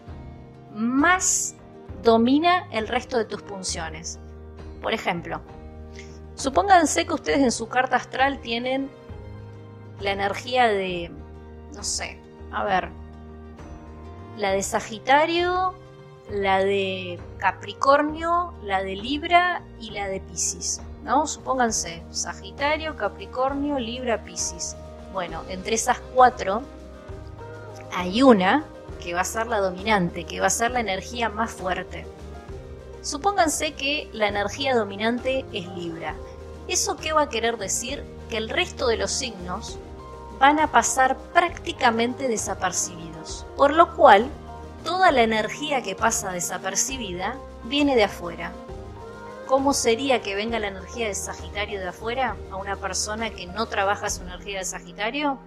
más domina el resto de tus funciones. Por ejemplo, supónganse que ustedes en su carta astral tienen la energía de, no sé, a ver, la de Sagitario, la de Capricornio, la de Libra y la de Pisces. ¿no? Supónganse, Sagitario, Capricornio, Libra, Pisces. Bueno, entre esas cuatro hay una que va a ser la dominante, que va a ser la energía más fuerte. Supónganse que la energía dominante es Libra. ¿Eso qué va a querer decir? Que el resto de los signos van a pasar prácticamente desapercibidos, por lo cual toda la energía que pasa desapercibida viene de afuera. ¿Cómo sería que venga la energía de Sagitario de afuera a una persona que no trabaja su energía de Sagitario?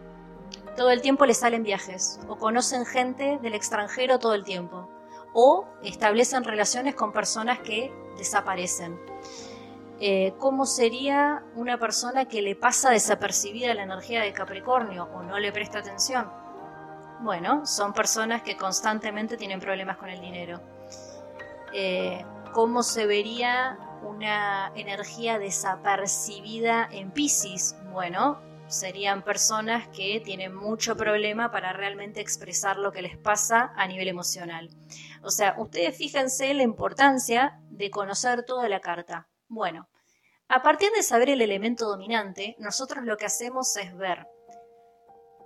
Todo el tiempo le salen viajes o conocen gente del extranjero todo el tiempo o establecen relaciones con personas que desaparecen. Eh, cómo sería una persona que le pasa desapercibida la energía de Capricornio o no le presta atención. Bueno, son personas que constantemente tienen problemas con el dinero. Eh, ¿Cómo se vería una energía desapercibida en Pisces? Bueno, serían personas que tienen mucho problema para realmente expresar lo que les pasa a nivel emocional. O sea, ustedes fíjense la importancia de conocer toda la carta. Bueno, a partir de saber el elemento dominante, nosotros lo que hacemos es ver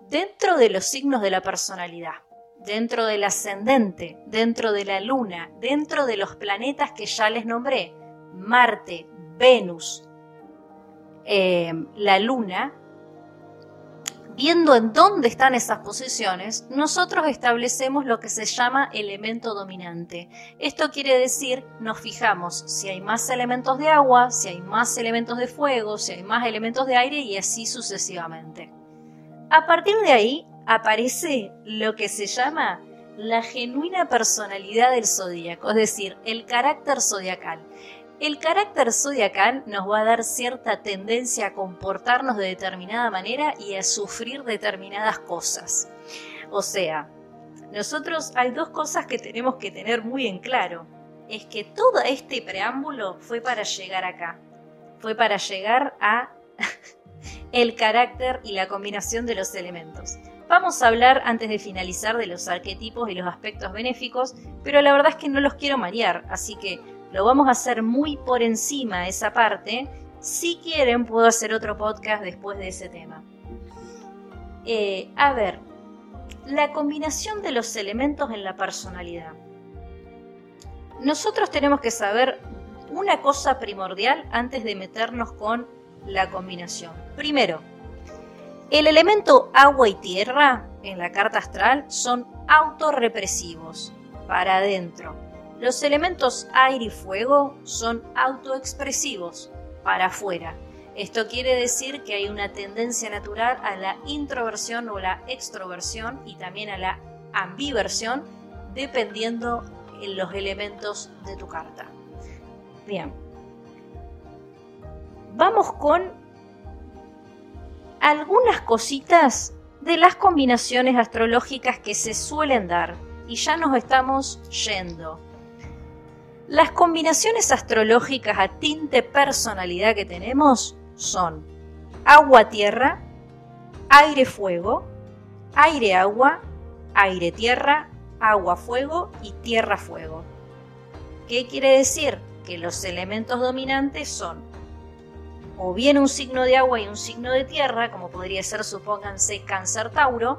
dentro de los signos de la personalidad, dentro del ascendente, dentro de la luna, dentro de los planetas que ya les nombré, Marte, Venus, eh, la luna, viendo en dónde están esas posiciones, nosotros establecemos lo que se llama elemento dominante. Esto quiere decir, nos fijamos si hay más elementos de agua, si hay más elementos de fuego, si hay más elementos de aire y así sucesivamente. A partir de ahí aparece lo que se llama la genuina personalidad del zodíaco, es decir, el carácter zodiacal. El carácter zodiacal nos va a dar cierta tendencia a comportarnos de determinada manera y a sufrir determinadas cosas. O sea, nosotros hay dos cosas que tenemos que tener muy en claro. Es que todo este preámbulo fue para llegar acá. Fue para llegar a el carácter y la combinación de los elementos. Vamos a hablar antes de finalizar de los arquetipos y los aspectos benéficos, pero la verdad es que no los quiero marear, así que lo vamos a hacer muy por encima esa parte. Si quieren, puedo hacer otro podcast después de ese tema. Eh, a ver, la combinación de los elementos en la personalidad. Nosotros tenemos que saber una cosa primordial antes de meternos con la combinación. Primero, el elemento agua y tierra en la carta astral son autorrepresivos, para adentro. Los elementos aire y fuego son autoexpresivos para afuera. Esto quiere decir que hay una tendencia natural a la introversión o la extroversión y también a la ambiversión dependiendo de los elementos de tu carta. Bien. Vamos con algunas cositas de las combinaciones astrológicas que se suelen dar y ya nos estamos yendo. Las combinaciones astrológicas a tinte personalidad que tenemos son agua-tierra, aire-fuego, aire-agua, aire-tierra, agua-fuego y tierra-fuego. ¿Qué quiere decir? Que los elementos dominantes son o bien un signo de agua y un signo de tierra, como podría ser, supónganse, cáncer Tauro,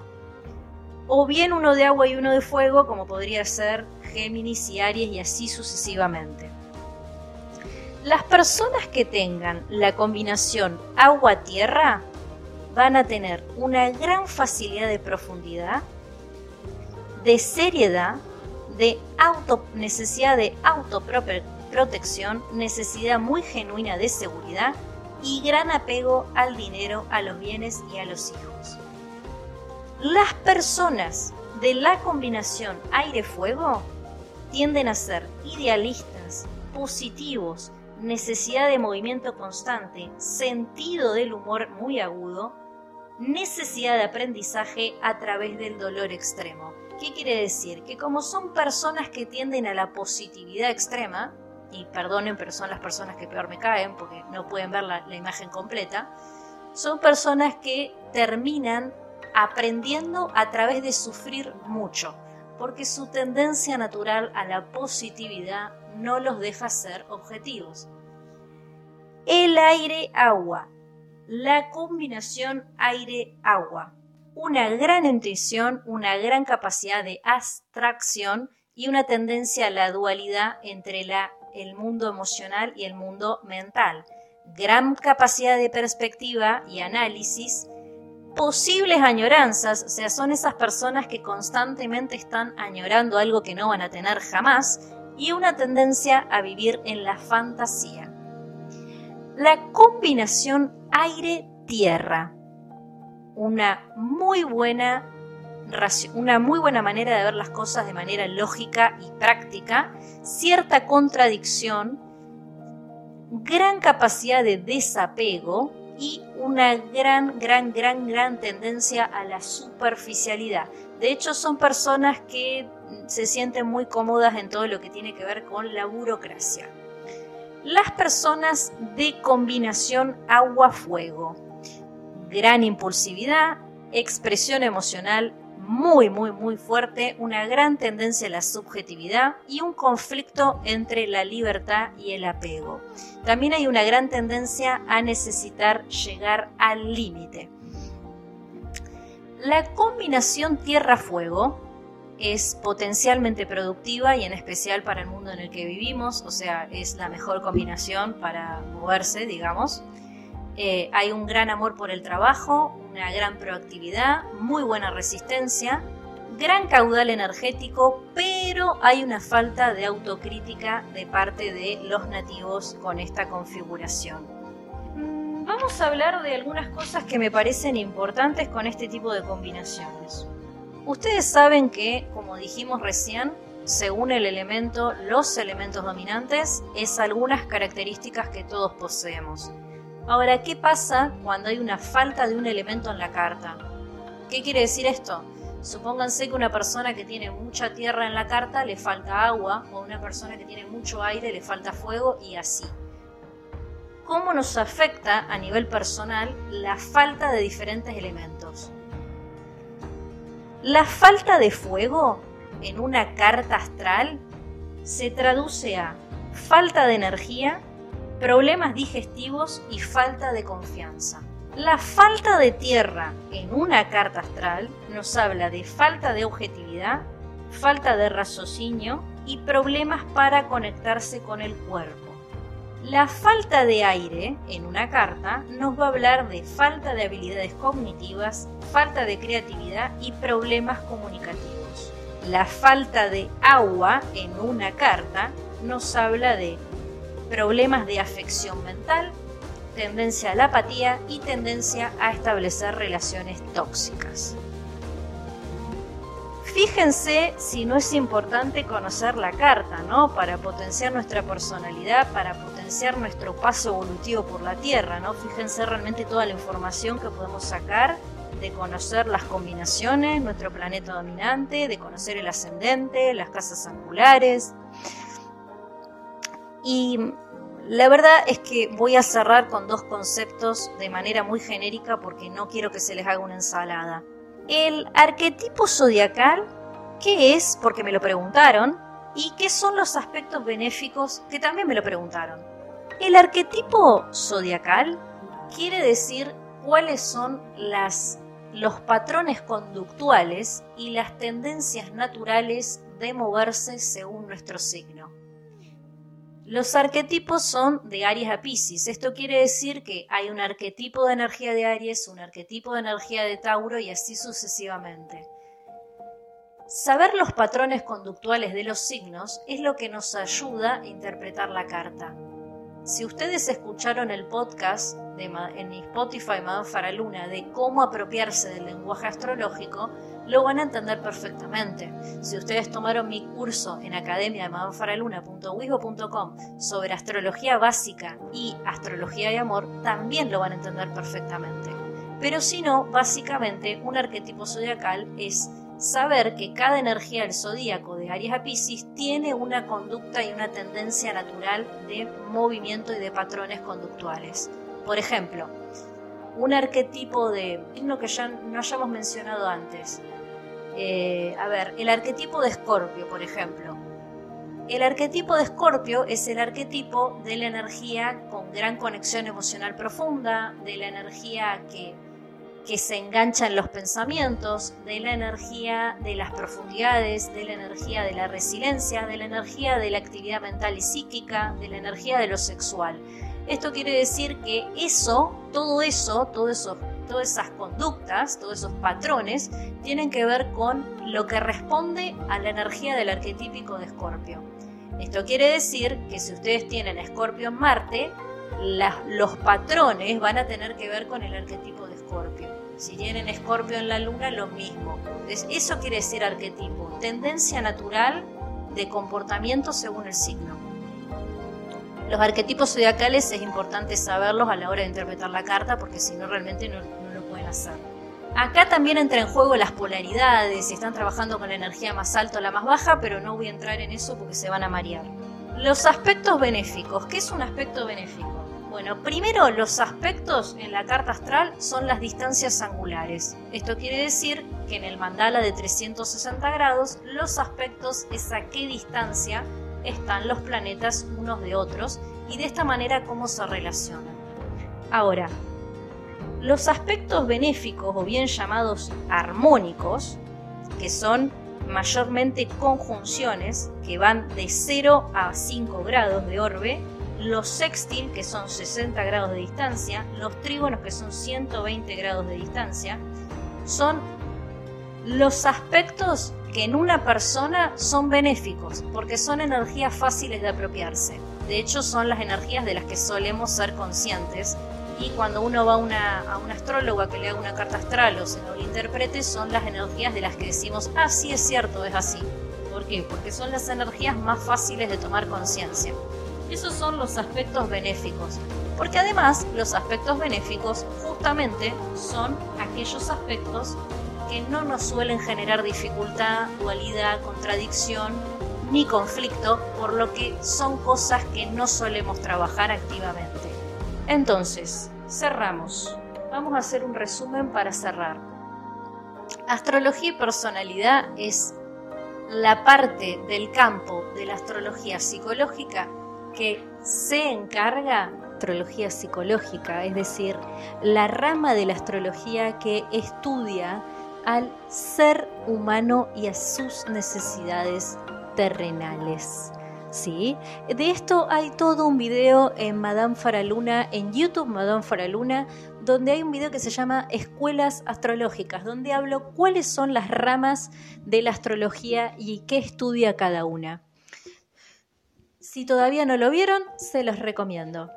o bien uno de agua y uno de fuego, como podría ser Géminis y Aries y así sucesivamente. Las personas que tengan la combinación agua-tierra van a tener una gran facilidad de profundidad, de seriedad, de auto, necesidad de autoprotección, necesidad muy genuina de seguridad y gran apego al dinero, a los bienes y a los hijos. Las personas de la combinación aire-fuego tienden a ser idealistas, positivos, necesidad de movimiento constante, sentido del humor muy agudo, necesidad de aprendizaje a través del dolor extremo. ¿Qué quiere decir? Que como son personas que tienden a la positividad extrema, y perdonen, pero son las personas que peor me caen porque no pueden ver la, imagen completa, son personas que terminan aprendiendo a través de sufrir mucho, porque su tendencia natural a la positividad no los deja ser objetivos. El aire-agua, la combinación aire-agua, una gran intuición, una gran capacidad de abstracción y una tendencia a la dualidad entre el mundo emocional y el mundo mental. Gran capacidad de perspectiva y análisis. Posibles añoranzas, o sea, son esas personas que constantemente están añorando algo que no van a tener jamás y una tendencia a vivir en la fantasía. La combinación aire-tierra. Una muy buena una muy buena manera de ver las cosas de manera lógica y práctica, cierta contradicción, gran capacidad de desapego y una gran, gran, gran, gran tendencia a la superficialidad. De hecho, son personas que se sienten muy cómodas en todo lo que tiene que ver con la burocracia. Las personas de combinación agua-fuego. Gran impulsividad, expresión emocional muy, muy, muy fuerte, una gran tendencia a la subjetividad y un conflicto entre la libertad y el apego. También hay una gran tendencia a necesitar llegar al límite. La combinación tierra-fuego es potencialmente productiva y en especial para el mundo en el que vivimos, o sea, es la mejor combinación para moverse, digamos. Eh, hay un gran amor por el trabajo, una gran proactividad, muy buena resistencia, gran caudal energético, pero hay una falta de autocrítica de parte de los nativos con esta configuración. Mm, vamos a hablar de algunas cosas que me parecen importantes con este tipo de combinaciones. Ustedes saben que, como dijimos recién, según el elemento, los elementos dominantes, es algunas características que todos poseemos. Ahora, ¿qué pasa cuando hay una falta de un elemento en la carta? ¿Qué quiere decir esto? Supónganse que una persona que tiene mucha tierra en la carta le falta agua, o una persona que tiene mucho aire le falta fuego, y así. ¿Cómo nos afecta a nivel personal la falta de diferentes elementos? La falta de fuego en una carta astral se traduce a falta de energía, problemas digestivos y falta de confianza. La falta de tierra en una carta astral nos habla de falta de objetividad, falta de raciocinio y problemas para conectarse con el cuerpo. La falta de aire en una carta nos va a hablar de falta de habilidades cognitivas, falta de creatividad y problemas comunicativos. La falta de agua en una carta nos habla de problemas de afección mental, tendencia a la apatía y tendencia a establecer relaciones tóxicas. Fíjense si no es importante conocer la carta, ¿no? Para potenciar nuestra personalidad, para potenciar nuestro paso evolutivo por la Tierra, ¿no? Fíjense realmente toda la información que podemos sacar de conocer las combinaciones, nuestro planeta dominante, de conocer el ascendente, las casas angulares. Y la verdad es que voy a cerrar con dos conceptos de manera muy genérica porque no quiero que se les haga una ensalada. El arquetipo zodiacal, ¿qué es? Porque me lo preguntaron. ¿Y qué son los aspectos benéficos? Que también me lo preguntaron. El arquetipo zodiacal quiere decir cuáles son las, los patrones conductuales y las tendencias naturales de moverse según nuestro signo. Los arquetipos son de Aries a Pisces. Esto quiere decir que hay un arquetipo de energía de Aries, un arquetipo de energía de Tauro y así sucesivamente. Saber los patrones conductuales de los signos es lo que nos ayuda a interpretar la carta. Si ustedes escucharon el podcast de, en Spotify Madame Faraluna de cómo apropiarse del lenguaje astrológico, lo van a entender perfectamente. Si ustedes tomaron mi curso en academia de madamefaraluna.wisbo.com sobre astrología básica y astrología de amor, también lo van a entender perfectamente. Pero si no, básicamente un arquetipo zodiacal es saber que cada energía del zodíaco de Aries a Pisces tiene una conducta y una tendencia natural de movimiento y de patrones conductuales. Por ejemplo, un arquetipo de signo que ya no hayamos mencionado antes. Eh, a ver, el arquetipo de Escorpio, por ejemplo. El arquetipo de Escorpio es el arquetipo de la energía con gran conexión emocional profunda, de la energía que, que se engancha en los pensamientos, de la energía de las profundidades, de la energía de la resiliencia, de la energía de la actividad mental y psíquica, de la energía de lo sexual. Esto quiere decir que eso, todo eso, todo todas esas conductas, todos esos patrones, tienen que ver con lo que responde a la energía del arquetípico de Escorpio. Esto quiere decir que si ustedes tienen Escorpio en Marte, los patrones van a tener que ver con el arquetipo de Escorpio. Si tienen Escorpio en la Luna, lo mismo. eso quiere decir arquetipo, tendencia natural de comportamiento según el signo. Los arquetipos zodiacales es importante saberlos a la hora de interpretar la carta porque si no realmente no, lo pueden hacer. Acá también entra en juego las polaridades, si están trabajando con la energía más alta o la más baja, pero no voy a entrar en eso porque se van a marear. Los aspectos benéficos. ¿Qué es un aspecto benéfico? Bueno, primero los aspectos en la carta astral son las distancias angulares. Esto quiere decir que en el mandala de 360 grados los aspectos es a qué distancia están los planetas unos de otros y de esta manera cómo se relacionan. Ahora, los aspectos benéficos o bien llamados armónicos, que son mayormente conjunciones que van de 0 a 5 grados de orbe, los sextil, que son 60 grados de distancia, los trígonos, que son 120 grados de distancia, son los aspectos que en una persona son benéficos, porque son energías fáciles de apropiarse. De hecho, son las energías de las que solemos ser conscientes. Y cuando uno va a una, a una astróloga que le haga una carta astral o se lo interprete, son las energías de las que decimos, ah, sí es cierto, es así. ¿Por qué? Porque son las energías más fáciles de tomar conciencia. Esos son los aspectos benéficos. Porque además los aspectos benéficos justamente son aquellos aspectos que no nos suelen generar dificultad, dualidad, contradicción ni conflicto, por lo que son cosas que no solemos trabajar activamente. Entonces, cerramos. Vamos a hacer un resumen para cerrar. Astrología y personalidad es la parte del campo de la astrología psicológica que se encarga astrología psicológica, es decir, la rama de la astrología que estudia al ser humano y a sus necesidades terrenales. ¿Sí? De esto hay todo un video en Madame Faraluna, en YouTube Madame Faraluna, donde hay un video que se llama Escuelas Astrológicas, donde hablo cuáles son las ramas de la astrología y qué estudia cada una. Si todavía no lo vieron, se los recomiendo.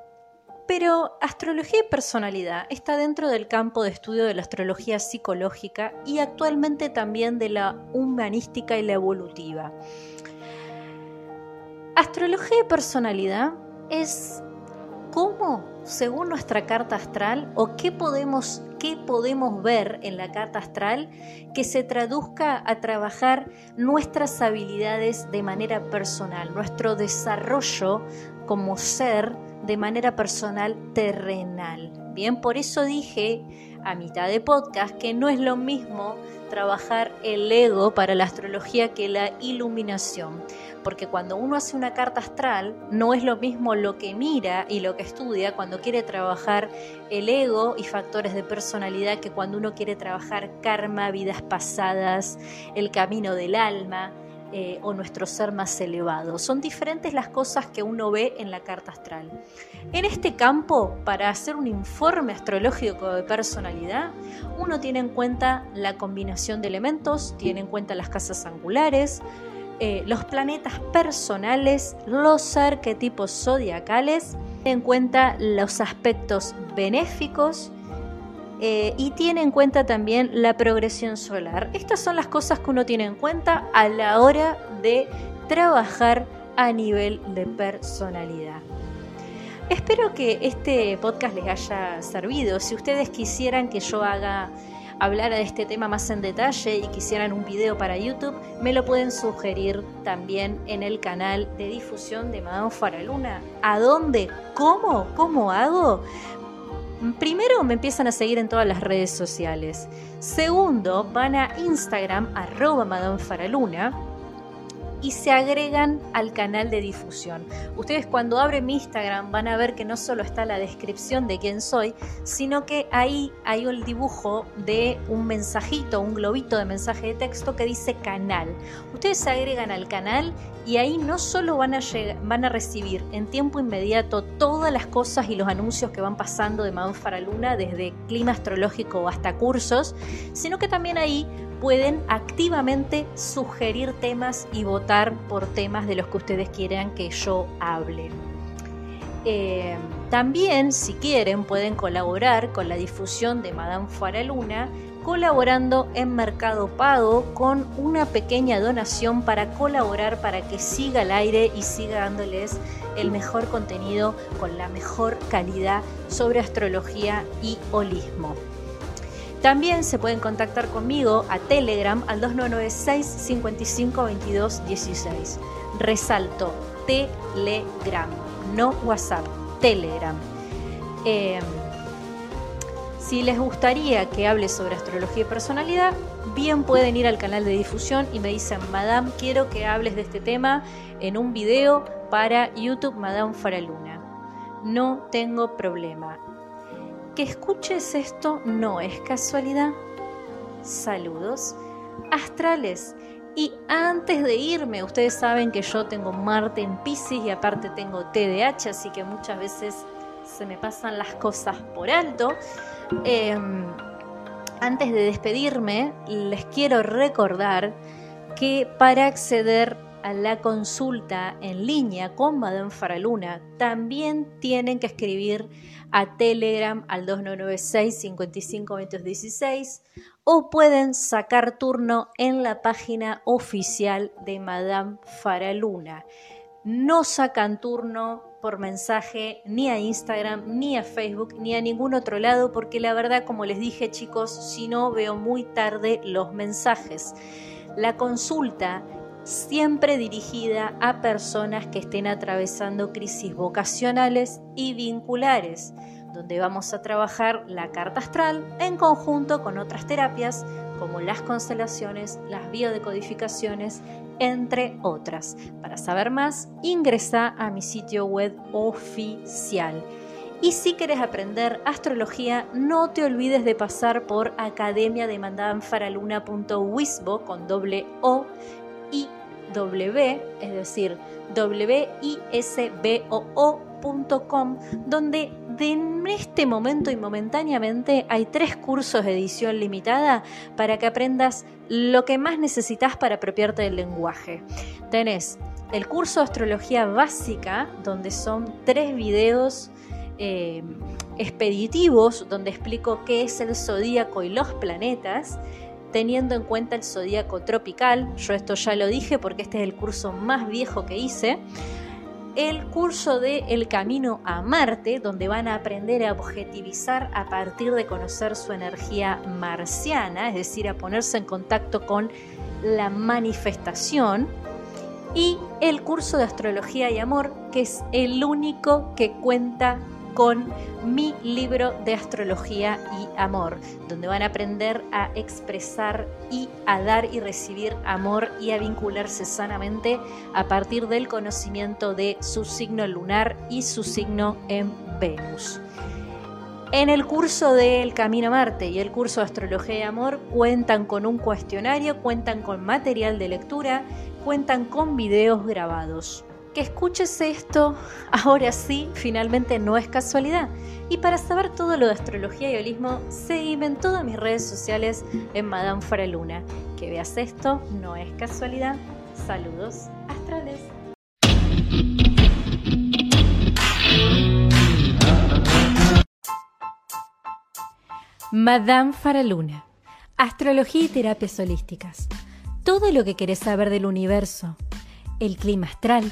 Pero astrología y personalidad está dentro del campo de estudio de la astrología psicológica y actualmente también de la humanística y la evolutiva. Astrología y personalidad es según nuestra carta astral, o qué podemos, qué podemos ver en la carta astral que se traduzca a trabajar nuestras habilidades de manera personal, nuestro desarrollo como ser de manera personal terrenal. Bien, por eso dije a mitad de podcast que no es lo mismo trabajar el ego para la astrología que la iluminación, porque cuando uno hace una carta astral no es lo mismo lo que mira y lo que estudia cuando quiere trabajar el ego y factores de personalidad que cuando uno quiere trabajar karma, vidas pasadas, el camino del alma, eh, o nuestro ser más elevado. Son diferentes las cosas que uno ve en la carta astral. En este campo, para hacer un informe astrológico de personalidad, uno tiene en cuenta la combinación de elementos, tiene en cuenta las casas angulares, eh, los planetas personales, los arquetipos zodiacales, tiene en cuenta los aspectos benéficos, eh, y tiene en cuenta también la progresión solar. Estas son las cosas que uno tiene en cuenta a la hora de trabajar a nivel de personalidad. Espero que este podcast les haya servido. Si ustedes quisieran que yo haga hablar de este tema más en detalle y quisieran un video para YouTube, me lo pueden sugerir también en el canal de difusión de Madame Faraluna. ¿A dónde? ¿Cómo? ¿Cómo hago? Primero, me empiezan a seguir en todas las redes sociales. Segundo, van a Instagram, arroba Madame Faraluna y se agregan al canal de difusión. Ustedes cuando abren mi Instagram van a ver que no solo está la descripción de quién soy, sino que ahí hay el dibujo de un mensajito, un globito de mensaje de texto que dice canal. Ustedes se agregan al canal y ahí no solo van a, van a recibir en tiempo inmediato todas las cosas y los anuncios que van pasando de Madame Faraluna, desde clima astrológico hasta cursos, sino que también ahí pueden activamente sugerir temas y votar por temas de los que ustedes quieran que yo hable. Eh, también, si quieren, pueden colaborar con la difusión de Madame Faraluna colaborando en Mercado Pago con una pequeña donación para colaborar para que siga al aire y siga dándoles el mejor contenido con la mejor calidad sobre astrología y holismo. También se pueden contactar conmigo a Telegram al 2996 55 22 16. Resalto Telegram, no WhatsApp, Telegram. Em, si les gustaría que hable sobre astrología y personalidad, bien pueden ir al canal de difusión y me dicen, Madame, quiero que hables de este tema en un video para YouTube Madame Faraluna. No tengo problema. Que escuches esto no es casualidad. Saludos astrales. Y antes de irme, ustedes saben que yo tengo Marte en Pisces y aparte tengo TDH, así que muchas veces se me pasan las cosas por alto. Em, antes de despedirme, les quiero recordar que para acceder la consulta en línea con Madame Faraluna, también tienen que escribir a Telegram al 2996 55 o pueden sacar turno en la página oficial de Madame Faraluna. No sacan turno por mensaje ni a Instagram, ni a Facebook, ni a ningún otro lado, porque la verdad, como les dije chicos, si no veo muy tarde los mensajes. La consulta siempre dirigida a personas que estén atravesando crisis vocacionales y vinculares, donde vamos a trabajar la carta astral en conjunto con otras terapias como las constelaciones, las biodecodificaciones, entre otras. Para saber más, ingresa a mi sitio web oficial. Y si quieres aprender astrología, no te olvides de pasar por academia de con doble O y W, es decir, wisbo.com, donde en este momento y momentáneamente hay tres cursos de edición limitada para que aprendas lo que más necesitas para apropiarte del lenguaje. Tenés el curso de astrología básica, donde son tres videos eh, expeditivos, donde explico qué es el zodíaco y los planetas teniendo en cuenta el zodíaco tropical. Yo esto ya lo dije porque este es el curso más viejo que hice. El curso de El Camino a Marte, donde van a aprender a objetivizar a partir de conocer su energía marciana, es decir, a ponerse en contacto con la manifestación. Y el curso de Astrología y Amor, que es el único que cuenta con mi libro de astrología y amor, donde van a aprender a expresar y a dar y recibir amor y a vincularse sanamente a partir del conocimiento de su signo lunar y su signo en Venus. En el curso del Camino a Marte y el curso de Astrología y Amor cuentan con un cuestionario, cuentan con material de lectura, cuentan con videos grabados que escuches esto ahora sí, finalmente no es casualidad. Y para saber todo lo de astrología y holismo, seguime en todas mis redes sociales en Madame Faraluna. Que veas esto no es casualidad. Saludos astrales. Madame Faraluna. Astrología y terapias holísticas. Todo lo que querés saber del universo. El clima astral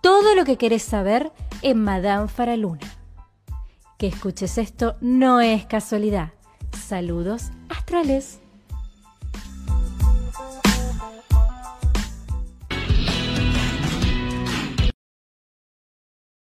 Todo lo que querés saber en Madame Faraluna. Que escuches esto no es casualidad. Saludos astrales.